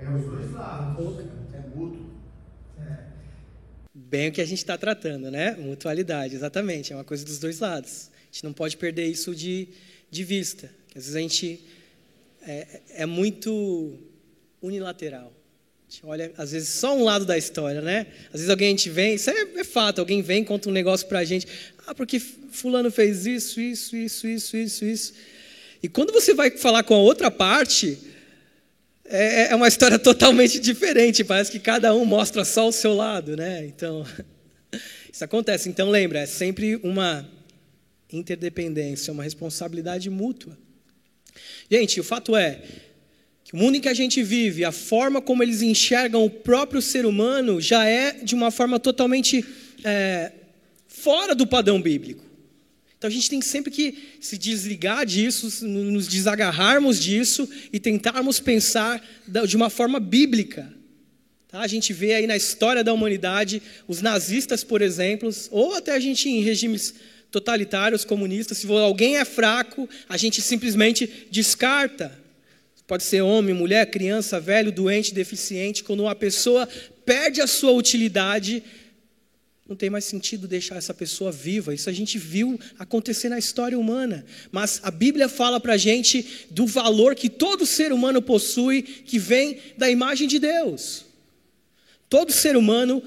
é os dois lados. É mútuo. É. Bem o que a gente está tratando, né? Mutualidade, exatamente. É uma coisa dos dois lados. A gente não pode perder isso de, de vista. Às vezes a gente é, é muito unilateral gente olha, às vezes, só um lado da história, né? Às vezes alguém a gente vem, isso é, é fato, alguém vem, conta um negócio pra gente. Ah, porque fulano fez isso, isso, isso, isso, isso, isso. E quando você vai falar com a outra parte, é, é uma história totalmente diferente. Parece que cada um mostra só o seu lado, né? Então, isso acontece. Então, lembra, é sempre uma, interdependência, é uma responsabilidade mútua. Gente, o fato é que o mundo em que a gente vive, a forma como eles enxergam o próprio ser humano já é de uma forma totalmente é, fora do padrão bíblico. Então a gente tem sempre que se desligar disso, nos desagarrarmos disso e tentarmos pensar de uma forma bíblica. Tá? A gente vê aí na história da humanidade os nazistas, por exemplo, ou até a gente em regimes totalitários, comunistas, se alguém é fraco, a gente simplesmente descarta. Pode ser homem, mulher, criança, velho, doente, deficiente. Quando uma pessoa perde a sua utilidade, não tem mais sentido deixar essa pessoa viva. Isso a gente viu acontecer na história humana. Mas a Bíblia fala para a gente do valor que todo ser humano possui, que vem da imagem de Deus. Todo ser humano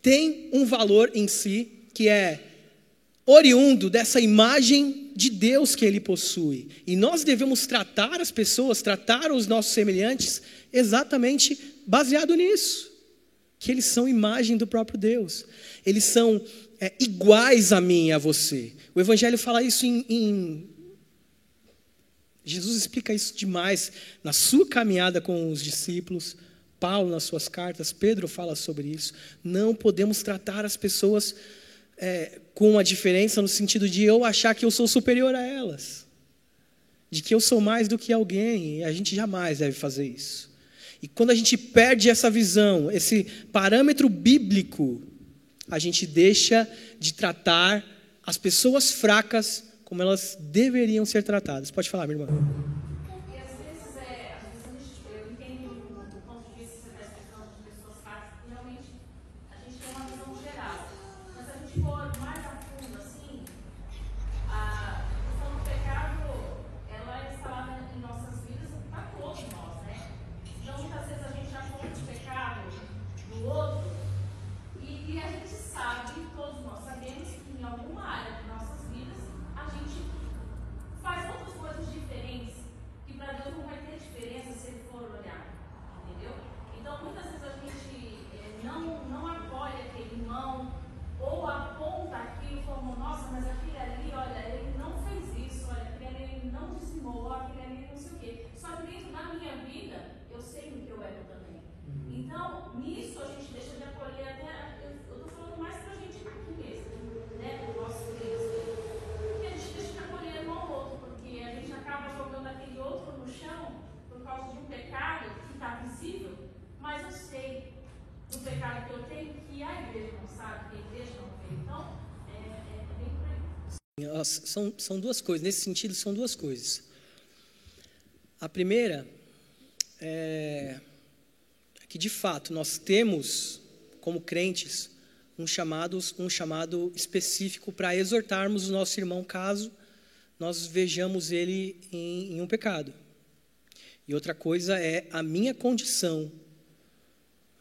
tem um valor em si que é oriundo dessa imagem de Deus que ele possui. E nós devemos tratar as pessoas, tratar os nossos semelhantes, exatamente baseado nisso. Que eles são imagem do próprio Deus. Eles são é, iguais a mim e a você. O Evangelho fala isso em, em. Jesus explica isso demais na sua caminhada com os discípulos. Paulo, nas suas cartas, Pedro fala sobre isso. Não podemos tratar as pessoas é, com uma diferença no sentido de eu achar que eu sou superior a elas, de que eu sou mais do que alguém, e a gente jamais deve fazer isso. E quando a gente perde essa visão, esse parâmetro bíblico, a gente deixa de tratar as pessoas fracas como elas deveriam ser tratadas. Pode falar, minha irmã. São, são duas coisas, nesse sentido, são duas coisas. A primeira é que, de fato, nós temos, como crentes, um chamado, um chamado específico para exortarmos o nosso irmão caso nós vejamos ele em, em um pecado. E outra coisa é a minha condição,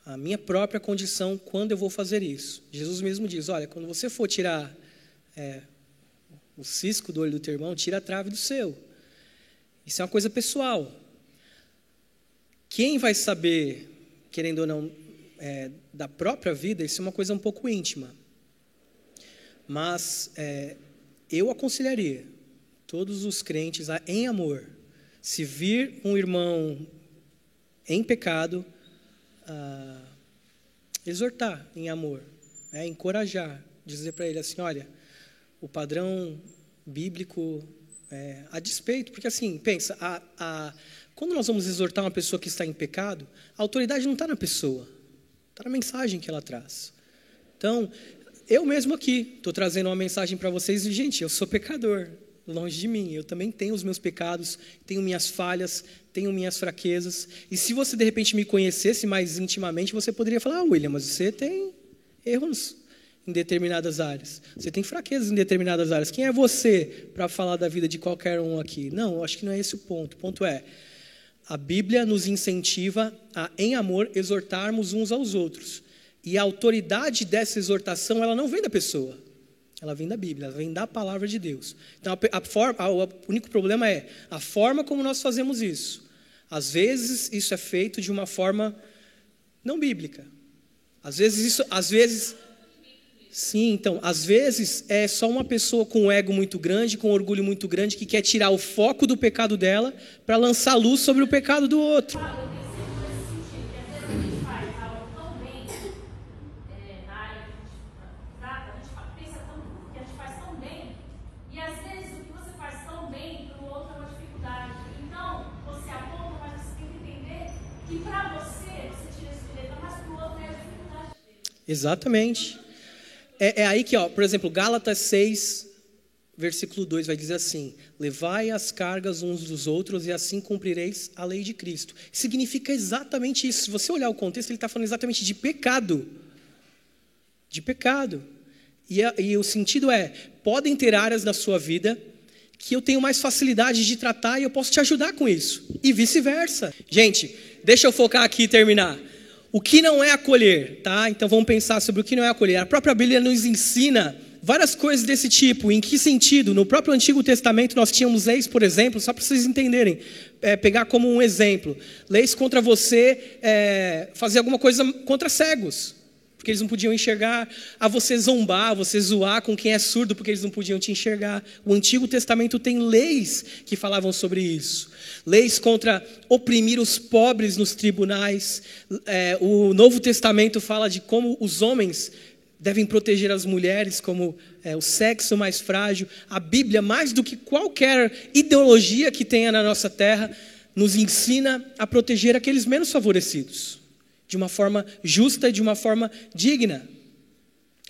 a minha própria condição quando eu vou fazer isso. Jesus mesmo diz: olha, quando você for tirar é, o cisco do olho do teu irmão, tira a trave do seu. Isso é uma coisa pessoal. Quem vai saber, querendo ou não, é, da própria vida, isso é uma coisa um pouco íntima. Mas é, eu aconselharia todos os crentes a, em amor, se vir um irmão em pecado, a, exortar em amor, é, encorajar, dizer para ele assim: olha o padrão bíblico é, a despeito, porque assim, pensa, a, a, quando nós vamos exortar uma pessoa que está em pecado, a autoridade não está na pessoa, está na mensagem que ela traz. Então, eu mesmo aqui estou trazendo uma mensagem para vocês e, gente, eu sou pecador, longe de mim, eu também tenho os meus pecados, tenho minhas falhas, tenho minhas fraquezas, e se você de repente me conhecesse mais intimamente, você poderia falar, ah, William, mas você tem erros em determinadas áreas. Você tem fraquezas em determinadas áreas. Quem é você para falar da vida de qualquer um aqui? Não, acho que não é esse o ponto. O ponto é, a Bíblia nos incentiva a, em amor, exortarmos uns aos outros. E a autoridade dessa exortação, ela não vem da pessoa. Ela vem da Bíblia, ela vem da palavra de Deus. Então, a, a forma, a, o único problema é a forma como nós fazemos isso. Às vezes, isso é feito de uma forma não bíblica. Às vezes, isso, às vezes, Sim, então, às vezes é só uma pessoa com um ego muito grande, com um orgulho muito grande, que quer tirar o foco do pecado dela para lançar luz sobre o pecado do outro. Exatamente. É, é, aí que, ó, por exemplo, Gálatas 6, versículo 2 vai dizer assim: Levai as cargas uns dos outros e assim cumprireis a lei de Cristo. Significa exatamente isso. Se você olhar o contexto, ele está falando exatamente de pecado. De pecado. E, e o sentido é: podem ter áreas da sua vida que eu tenho mais facilidade de tratar e eu posso te ajudar com isso. E vice-versa. Gente, deixa eu focar aqui e terminar. O que não é acolher, tá? Então vamos pensar sobre o que não é acolher. A própria Bíblia nos ensina várias coisas desse tipo. Em que sentido? No próprio Antigo Testamento nós tínhamos leis, por exemplo, só para vocês entenderem, é, pegar como um exemplo, leis contra você é, fazer alguma coisa contra cegos, porque eles não podiam enxergar, a você zombar, a você zoar com quem é surdo, porque eles não podiam te enxergar. O Antigo Testamento tem leis que falavam sobre isso leis contra oprimir os pobres nos tribunais. É, o Novo Testamento fala de como os homens devem proteger as mulheres como é, o sexo mais frágil. A Bíblia, mais do que qualquer ideologia que tenha na nossa terra, nos ensina a proteger aqueles menos favorecidos, de uma forma justa e de uma forma digna.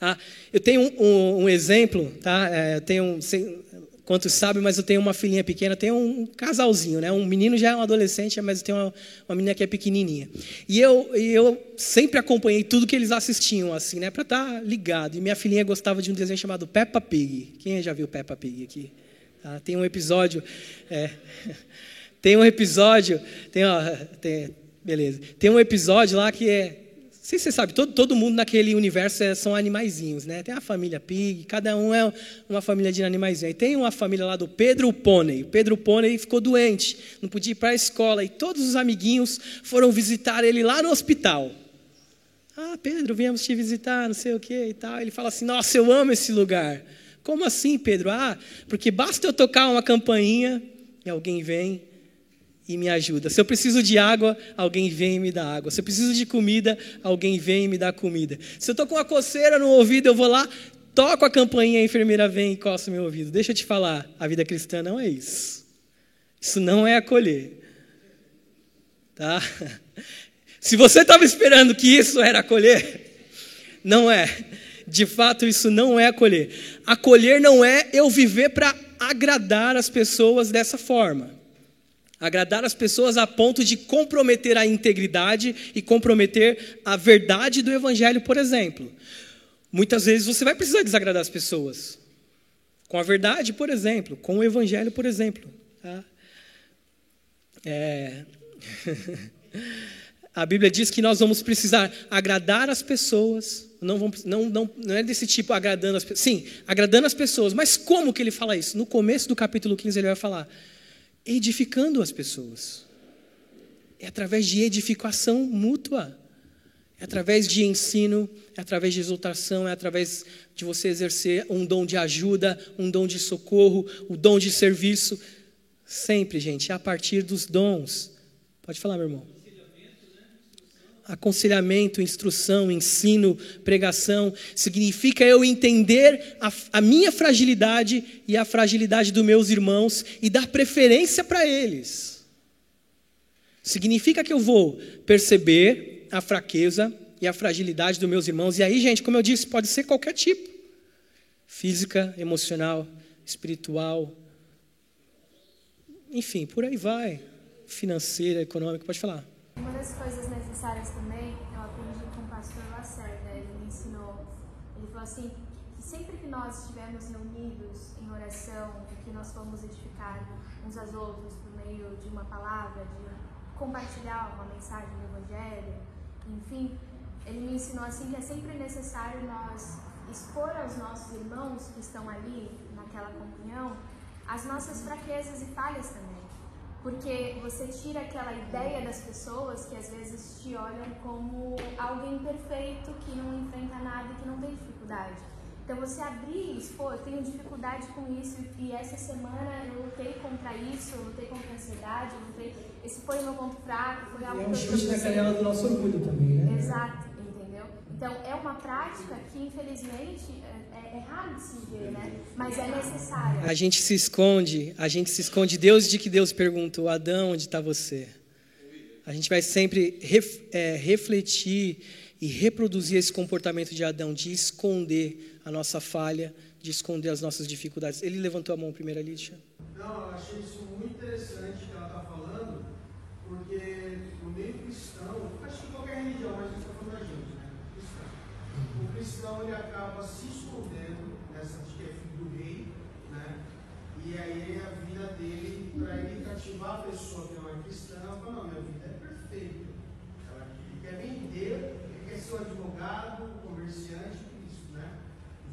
Ah, eu tenho um, um, um exemplo, tá? É, eu tenho um, quantos sabem, mas eu tenho uma filhinha pequena, tenho um casalzinho, né? Um menino já é um adolescente, mas eu tenho uma, uma menina que é pequenininha. E eu, eu sempre acompanhei tudo que eles assistiam, assim, né? Para estar tá ligado. E minha filhinha gostava de um desenho chamado Peppa Pig. Quem já viu Peppa Pig aqui? Tá? Tem um episódio... É, tem um episódio... Tem, ó, tem, beleza. Tem um episódio lá que é sei se você sabe, todo, todo mundo naquele universo é, são animaizinhos, né? Tem a família Pig, cada um é uma família de animaizinhos. E tem uma família lá do Pedro Pônei. O Pedro Pônei ficou doente, não podia ir para a escola. E todos os amiguinhos foram visitar ele lá no hospital. Ah, Pedro, viemos te visitar, não sei o que e tal. Ele fala assim: Nossa, eu amo esse lugar. Como assim, Pedro? Ah, porque basta eu tocar uma campainha e alguém vem e me ajuda. Se eu preciso de água, alguém vem e me dá água. Se eu preciso de comida, alguém vem e me dá comida. Se eu estou com uma coceira no ouvido, eu vou lá, toco a campainha, a enfermeira vem e coça meu ouvido. Deixa eu te falar, a vida cristã não é isso. Isso não é acolher. Tá? Se você estava esperando que isso era acolher, não é. De fato, isso não é acolher. Acolher não é eu viver para agradar as pessoas dessa forma. Agradar as pessoas a ponto de comprometer a integridade e comprometer a verdade do Evangelho, por exemplo. Muitas vezes você vai precisar desagradar as pessoas. Com a verdade, por exemplo. Com o Evangelho, por exemplo. Tá? É... a Bíblia diz que nós vamos precisar agradar as pessoas. Não, vamos, não, não, não é desse tipo agradando as pessoas. Sim, agradando as pessoas. Mas como que ele fala isso? No começo do capítulo 15 ele vai falar edificando as pessoas. É através de edificação mútua. É através de ensino, é através de exaltação, é através de você exercer um dom de ajuda, um dom de socorro, o um dom de serviço. Sempre, gente, a partir dos dons. Pode falar, meu irmão aconselhamento, instrução, ensino, pregação, significa eu entender a, a, minha fragilidade e a fragilidade dos meus irmãos e dar preferência para eles. Significa que eu vou perceber a fraqueza e a fragilidade dos meus irmãos, e aí, gente, como eu disse, pode ser qualquer tipo. Física, emocional, espiritual, enfim, por aí vai. Financeira, econômica, pode falar. Uma das coisas necessárias também, eu aprendi com o pastor Lacerda, ele me ensinou, ele falou assim, que sempre que nós estivermos reunidos em oração, que nós formos edificar uns aos outros por meio de uma palavra, de compartilhar uma mensagem do Evangelho, enfim, ele me ensinou assim que é sempre necessário nós expor aos nossos irmãos que estão ali naquela comunhão as nossas fraquezas e falhas também. Porque você tira aquela ideia das pessoas que às vezes te olham como alguém perfeito, que não enfrenta nada e que não tem dificuldade. Então você abrir isso, pô, eu tenho dificuldade com isso e essa semana eu lutei contra isso, eu lutei contra a ansiedade, eu lutei. Esse foi o meu ponto fraco, foi algo é um chute na canela do nosso orgulho também, né? Exato, entendeu? Então é uma prática que infelizmente é, raro de se ver, né? Mas é necessária. A gente se esconde, a gente se esconde. Deus de que Deus perguntou, Adão, onde está você? A gente vai sempre ref, é, refletir e reproduzir esse comportamento de Adão, de esconder a nossa falha, de esconder as nossas dificuldades. Ele levantou a mão primeiro Lídia. Não, eu achei isso muito interessante que ela está falando, porque no meio cristão, acho que qualquer religião, mas está falando da gente, né? Cristão. O cristão ele acaba se escondendo nessa de que é filho do rei, né? E aí a vida dele, para ele cativar a pessoa que não é cristã, ela fala, não, minha vida é perfeita. Ela quer vender, ele quer ser um advogado, comerciante,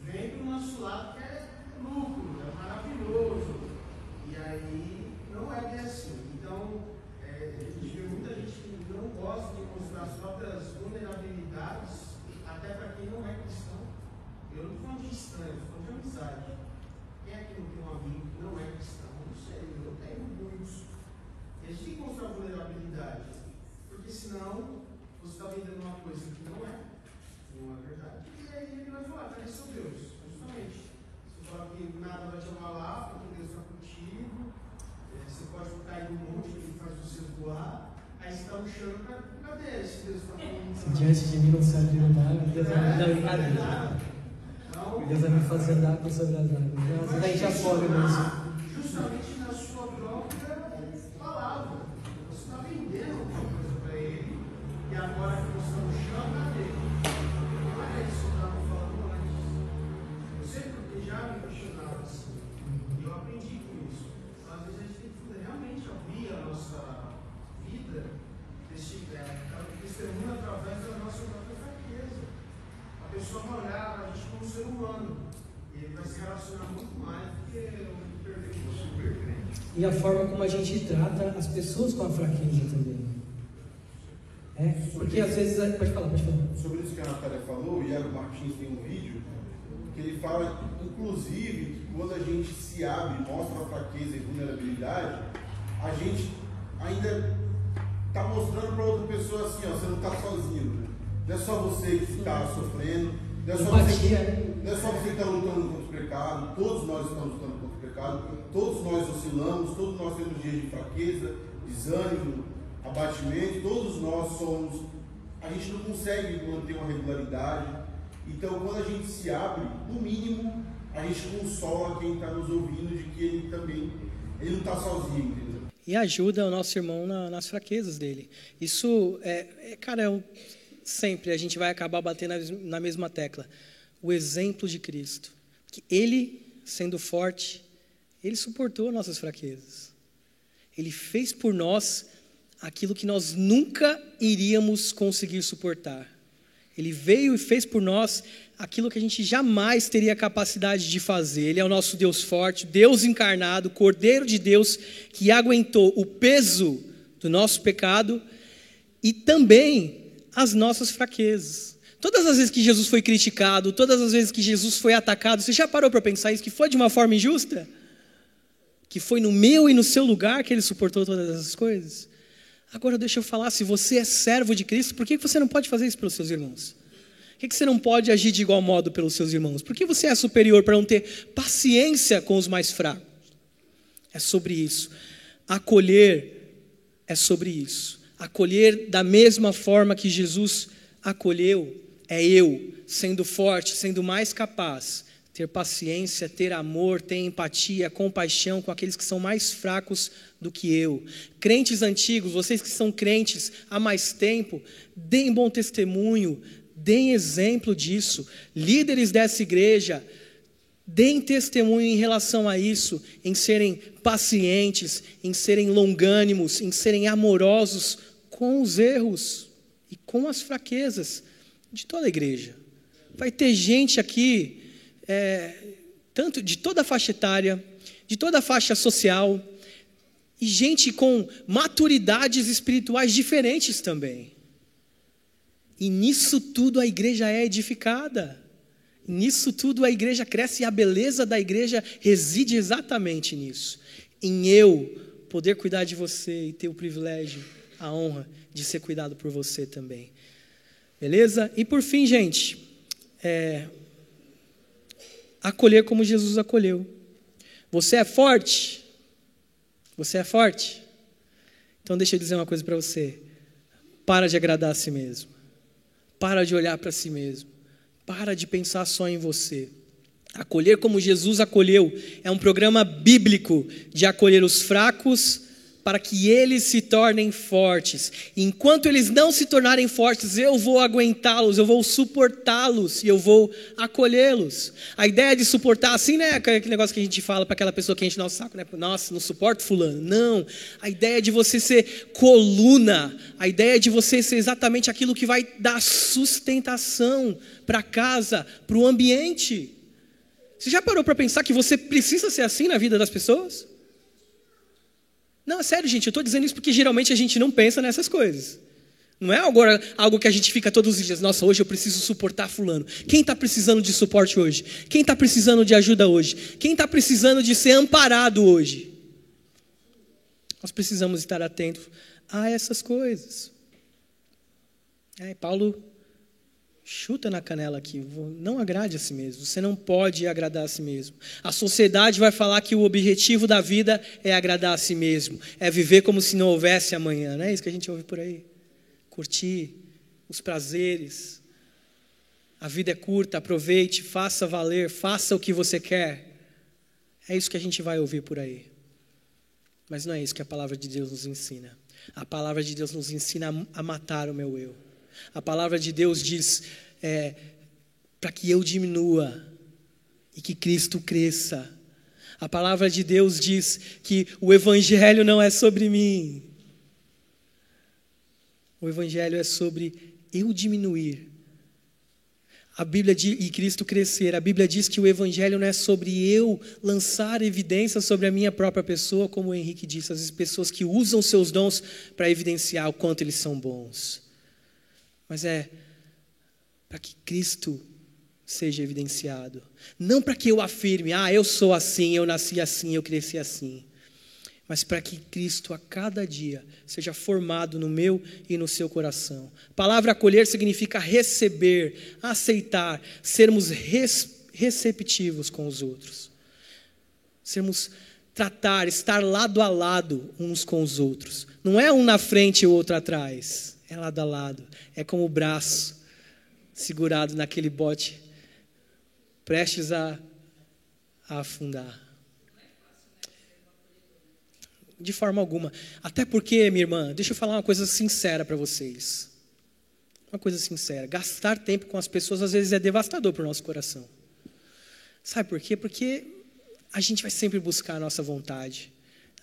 vem para o nosso lado que é lucro, é maravilhoso. E aí não é bem assim. Então, é, a gente vê muita gente que não gosta de mostrar as próprias vulnerabilidades, até para quem não é cristão. Eu não falando de estranho, estou falando de amizade. É não tem um amigo que não é cristão? Não sei, eu tenho muitos. E a gente tem que mostrar vulnerabilidade, porque senão você está vendendo uma coisa que não é, não é verdade. E aí ele vai falar, cadê seu Deus? fala que nada vai te abalar, porque Deus está contigo. É, você pode cair no monte que faz você voar. Aí você está luxando, cadê esse Deus está falando? Se diante de mim não se o mar, Deus vai me dar brincadeira. Deus vai me fazer com sobre as águas. Mas daí já fora mesmo. Justamente na sua própria palavra. Você está vendendo alguma coisa para ele. E agora que você está luxando, cadê? Olha isso que eu estava falando antes. Eu sempre já me questionava assim. E eu aprendi com isso. Às vezes a gente tem que realmente abrir a nossa vida, é, testemunho através da nossa própria fraqueza. A pessoa vai olhar a gente como ser humano. E ele vai se relacionar muito mais do que o perfeito super crente. E a forma como a gente trata as pessoas com a fraqueza também. É, porque às vezes. Pode falar, pode falar. Sobre isso que a Natália falou, o Iago Martins tem um vídeo que ele fala, inclusive, que quando a gente se abre, mostra a fraqueza e vulnerabilidade, a gente ainda está mostrando para outra pessoa assim, ó, você não está sozinho. Né? Não é só você que está sofrendo, não é só você, não é só você que está lutando contra o pecado, todos nós estamos lutando todos nós oscilamos, todos nós temos dias de fraqueza, desânimo, abatimento, todos nós somos. A gente não consegue manter uma regularidade, então, quando a gente se abre, no mínimo, a gente consola quem está nos ouvindo de que ele também ele não está sozinho, entendeu? E ajuda o nosso irmão na, nas fraquezas dele. Isso é, é cara, é um, sempre a gente vai acabar batendo na, na mesma tecla. O exemplo de Cristo, que ele, sendo forte, ele suportou nossas fraquezas. Ele fez por nós aquilo que nós nunca iríamos conseguir suportar. Ele veio e fez por nós aquilo que a gente jamais teria capacidade de fazer. Ele é o nosso Deus forte, Deus encarnado, Cordeiro de Deus, que aguentou o peso do nosso pecado e também as nossas fraquezas. Todas as vezes que Jesus foi criticado, todas as vezes que Jesus foi atacado, você já parou para pensar isso? Que foi de uma forma injusta? Que foi no meu e no seu lugar que ele suportou todas essas coisas? Agora deixa eu falar, se você é servo de Cristo, por que você não pode fazer isso pelos seus irmãos? Por que você não pode agir de igual modo pelos seus irmãos? Por que você é superior para não ter paciência com os mais fracos? É sobre isso. Acolher é sobre isso. Acolher da mesma forma que Jesus acolheu, é eu, sendo forte, sendo mais capaz, ter paciência, ter amor, ter empatia, compaixão com aqueles que são mais fracos do que eu. Crentes antigos, vocês que são crentes há mais tempo, deem bom testemunho, deem exemplo disso. Líderes dessa igreja, deem testemunho em relação a isso, em serem pacientes, em serem longânimos, em serem amorosos com os erros e com as fraquezas de toda a igreja. Vai ter gente aqui, é, tanto de toda a faixa etária, de toda a faixa social, e gente com maturidades espirituais diferentes também. E nisso tudo a igreja é edificada. Nisso tudo a igreja cresce e a beleza da igreja reside exatamente nisso. Em eu poder cuidar de você e ter o privilégio, a honra de ser cuidado por você também. Beleza? E por fim, gente, é, acolher como Jesus acolheu. Você é forte? Você é forte? Então deixa eu dizer uma coisa para você. Para de agradar a si mesmo. Para de olhar para si mesmo. Para de pensar só em você. Acolher como Jesus acolheu é um programa bíblico de acolher os fracos para que eles se tornem fortes. Enquanto eles não se tornarem fortes, eu vou aguentá-los, eu vou suportá-los e eu vou acolhê-los. A ideia de suportar assim, né, aquele negócio que a gente fala para aquela pessoa que a gente não saco, né? Nossa, não suporto fulano. Não. A ideia de você ser coluna, a ideia de você ser exatamente aquilo que vai dar sustentação para casa, para o ambiente. Você já parou para pensar que você precisa ser assim na vida das pessoas? Não, é sério, gente, eu estou dizendo isso porque geralmente a gente não pensa nessas coisas. Não é agora algo que a gente fica todos os dias, nossa, hoje eu preciso suportar fulano. Quem está precisando de suporte hoje? Quem está precisando de ajuda hoje? Quem está precisando de ser amparado hoje? Nós precisamos estar atentos a essas coisas. É, Paulo chuta na canela aqui, não agrade a si mesmo. Você não pode agradar a si mesmo. A sociedade vai falar que o objetivo da vida é agradar a si mesmo, é viver como se não houvesse amanhã, não é isso que a gente ouve por aí? Curtir os prazeres. A vida é curta, aproveite, faça valer, faça o que você quer. É isso que a gente vai ouvir por aí. Mas não é isso que a palavra de Deus nos ensina. A palavra de Deus nos ensina a matar o meu eu a palavra de Deus diz é, para que eu diminua e que Cristo cresça. A palavra de Deus diz que o Evangelho não é sobre mim. O Evangelho é sobre eu diminuir. A Bíblia diz, e Cristo crescer. A Bíblia diz que o Evangelho não é sobre eu lançar evidência sobre a minha própria pessoa, como o Henrique disse, as pessoas que usam seus dons para evidenciar o quanto eles são bons mas é para que Cristo seja evidenciado. Não para que eu afirme, ah, eu sou assim, eu nasci assim, eu cresci assim. Mas para que Cristo a cada dia seja formado no meu e no seu coração. A palavra acolher significa receber, aceitar, sermos res, receptivos com os outros. Sermos tratar, estar lado a lado uns com os outros. Não é um na frente e o outro atrás é lado a lado. É como o braço segurado naquele bote, prestes a, a afundar. De forma alguma. Até porque, minha irmã, deixa eu falar uma coisa sincera para vocês. Uma coisa sincera. Gastar tempo com as pessoas às vezes é devastador para o nosso coração. Sabe por quê? Porque a gente vai sempre buscar a nossa vontade.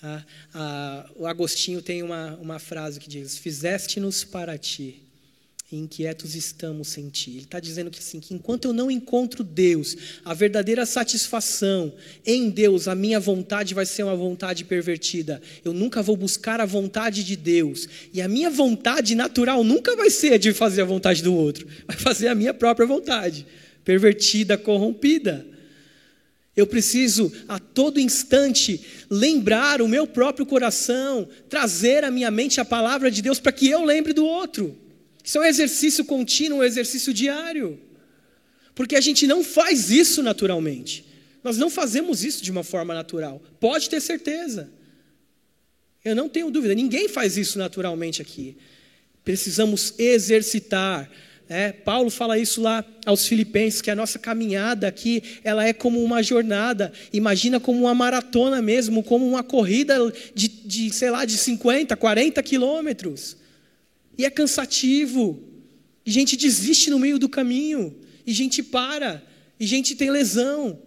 Ah, ah, o Agostinho tem uma, uma frase que diz: Fizeste-nos para ti, e inquietos estamos sem ti. Ele está dizendo que, assim, que enquanto eu não encontro Deus, a verdadeira satisfação em Deus, a minha vontade vai ser uma vontade pervertida. Eu nunca vou buscar a vontade de Deus. E a minha vontade natural nunca vai ser de fazer a vontade do outro, vai fazer a minha própria vontade, pervertida, corrompida. Eu preciso a todo instante lembrar o meu próprio coração, trazer à minha mente a palavra de Deus para que eu lembre do outro. Isso é um exercício contínuo, um exercício diário. Porque a gente não faz isso naturalmente. Nós não fazemos isso de uma forma natural. Pode ter certeza. Eu não tenho dúvida, ninguém faz isso naturalmente aqui. Precisamos exercitar é, Paulo fala isso lá aos filipenses, que a nossa caminhada aqui, ela é como uma jornada, imagina como uma maratona mesmo, como uma corrida de, de sei lá, de 50, 40 quilômetros. E é cansativo, e gente desiste no meio do caminho, e gente para, e gente tem lesão.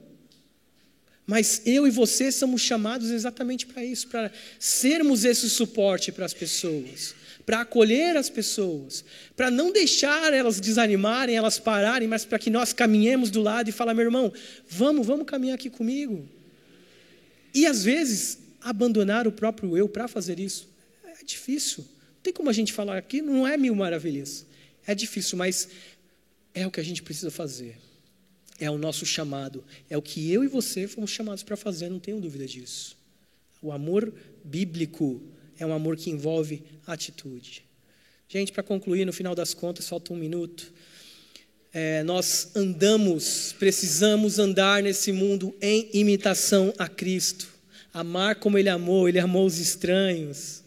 Mas eu e você somos chamados exatamente para isso, para sermos esse suporte para as pessoas para acolher as pessoas, para não deixar elas desanimarem, elas pararem, mas para que nós caminhemos do lado e falar, meu irmão, vamos, vamos caminhar aqui comigo. E às vezes abandonar o próprio eu para fazer isso? É difícil. Não tem como a gente falar aqui, não é mil maravilhas. É difícil, mas é o que a gente precisa fazer. É o nosso chamado. É o que eu e você fomos chamados para fazer, não tenho dúvida disso. O amor bíblico é um amor que envolve atitude. Gente, para concluir, no final das contas, falta um minuto. É, nós andamos, precisamos andar nesse mundo em imitação a Cristo. Amar como Ele amou, Ele amou os estranhos.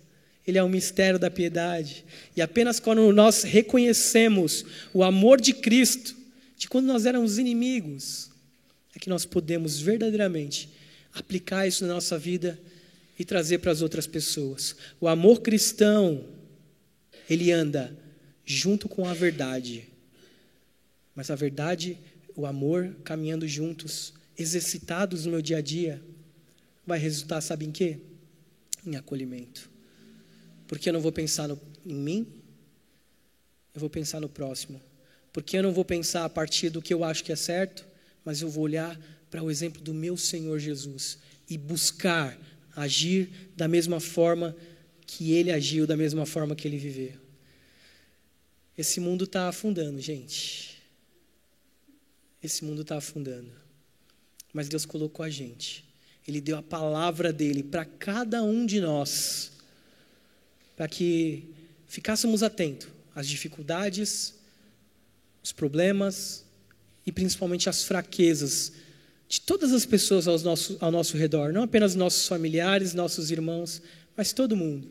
Ele é o mistério da piedade. E apenas quando nós reconhecemos o amor de Cristo, de quando nós éramos inimigos, é que nós podemos verdadeiramente aplicar isso na nossa vida e trazer para as outras pessoas. O amor cristão, ele anda junto com a verdade. Mas a verdade, o amor caminhando juntos, exercitados no meu dia a dia, vai resultar, sabe em quê? Em acolhimento. Porque eu não vou pensar no, em mim, eu vou pensar no próximo. Porque eu não vou pensar a partir do que eu acho que é certo, mas eu vou olhar para o exemplo do meu Senhor Jesus e buscar agir da mesma forma que ele agiu, da mesma forma que ele viveu. Esse mundo está afundando, gente. Esse mundo está afundando. Mas Deus colocou a gente. Ele deu a palavra dele para cada um de nós, para que ficássemos atentos às dificuldades, os problemas e principalmente às fraquezas de todas as pessoas ao nosso, ao nosso redor, não apenas nossos familiares, nossos irmãos, mas todo mundo.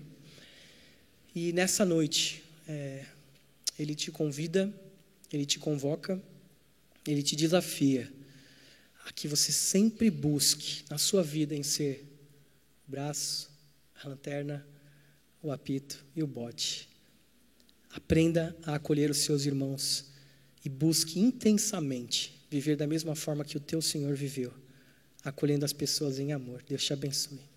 E nessa noite, é, Ele te convida, Ele te convoca, Ele te desafia a que você sempre busque na sua vida em ser o braço, a lanterna, o apito e o bote. Aprenda a acolher os seus irmãos e busque intensamente viver da mesma forma que o teu Senhor viveu, acolhendo as pessoas em amor. Deus te abençoe.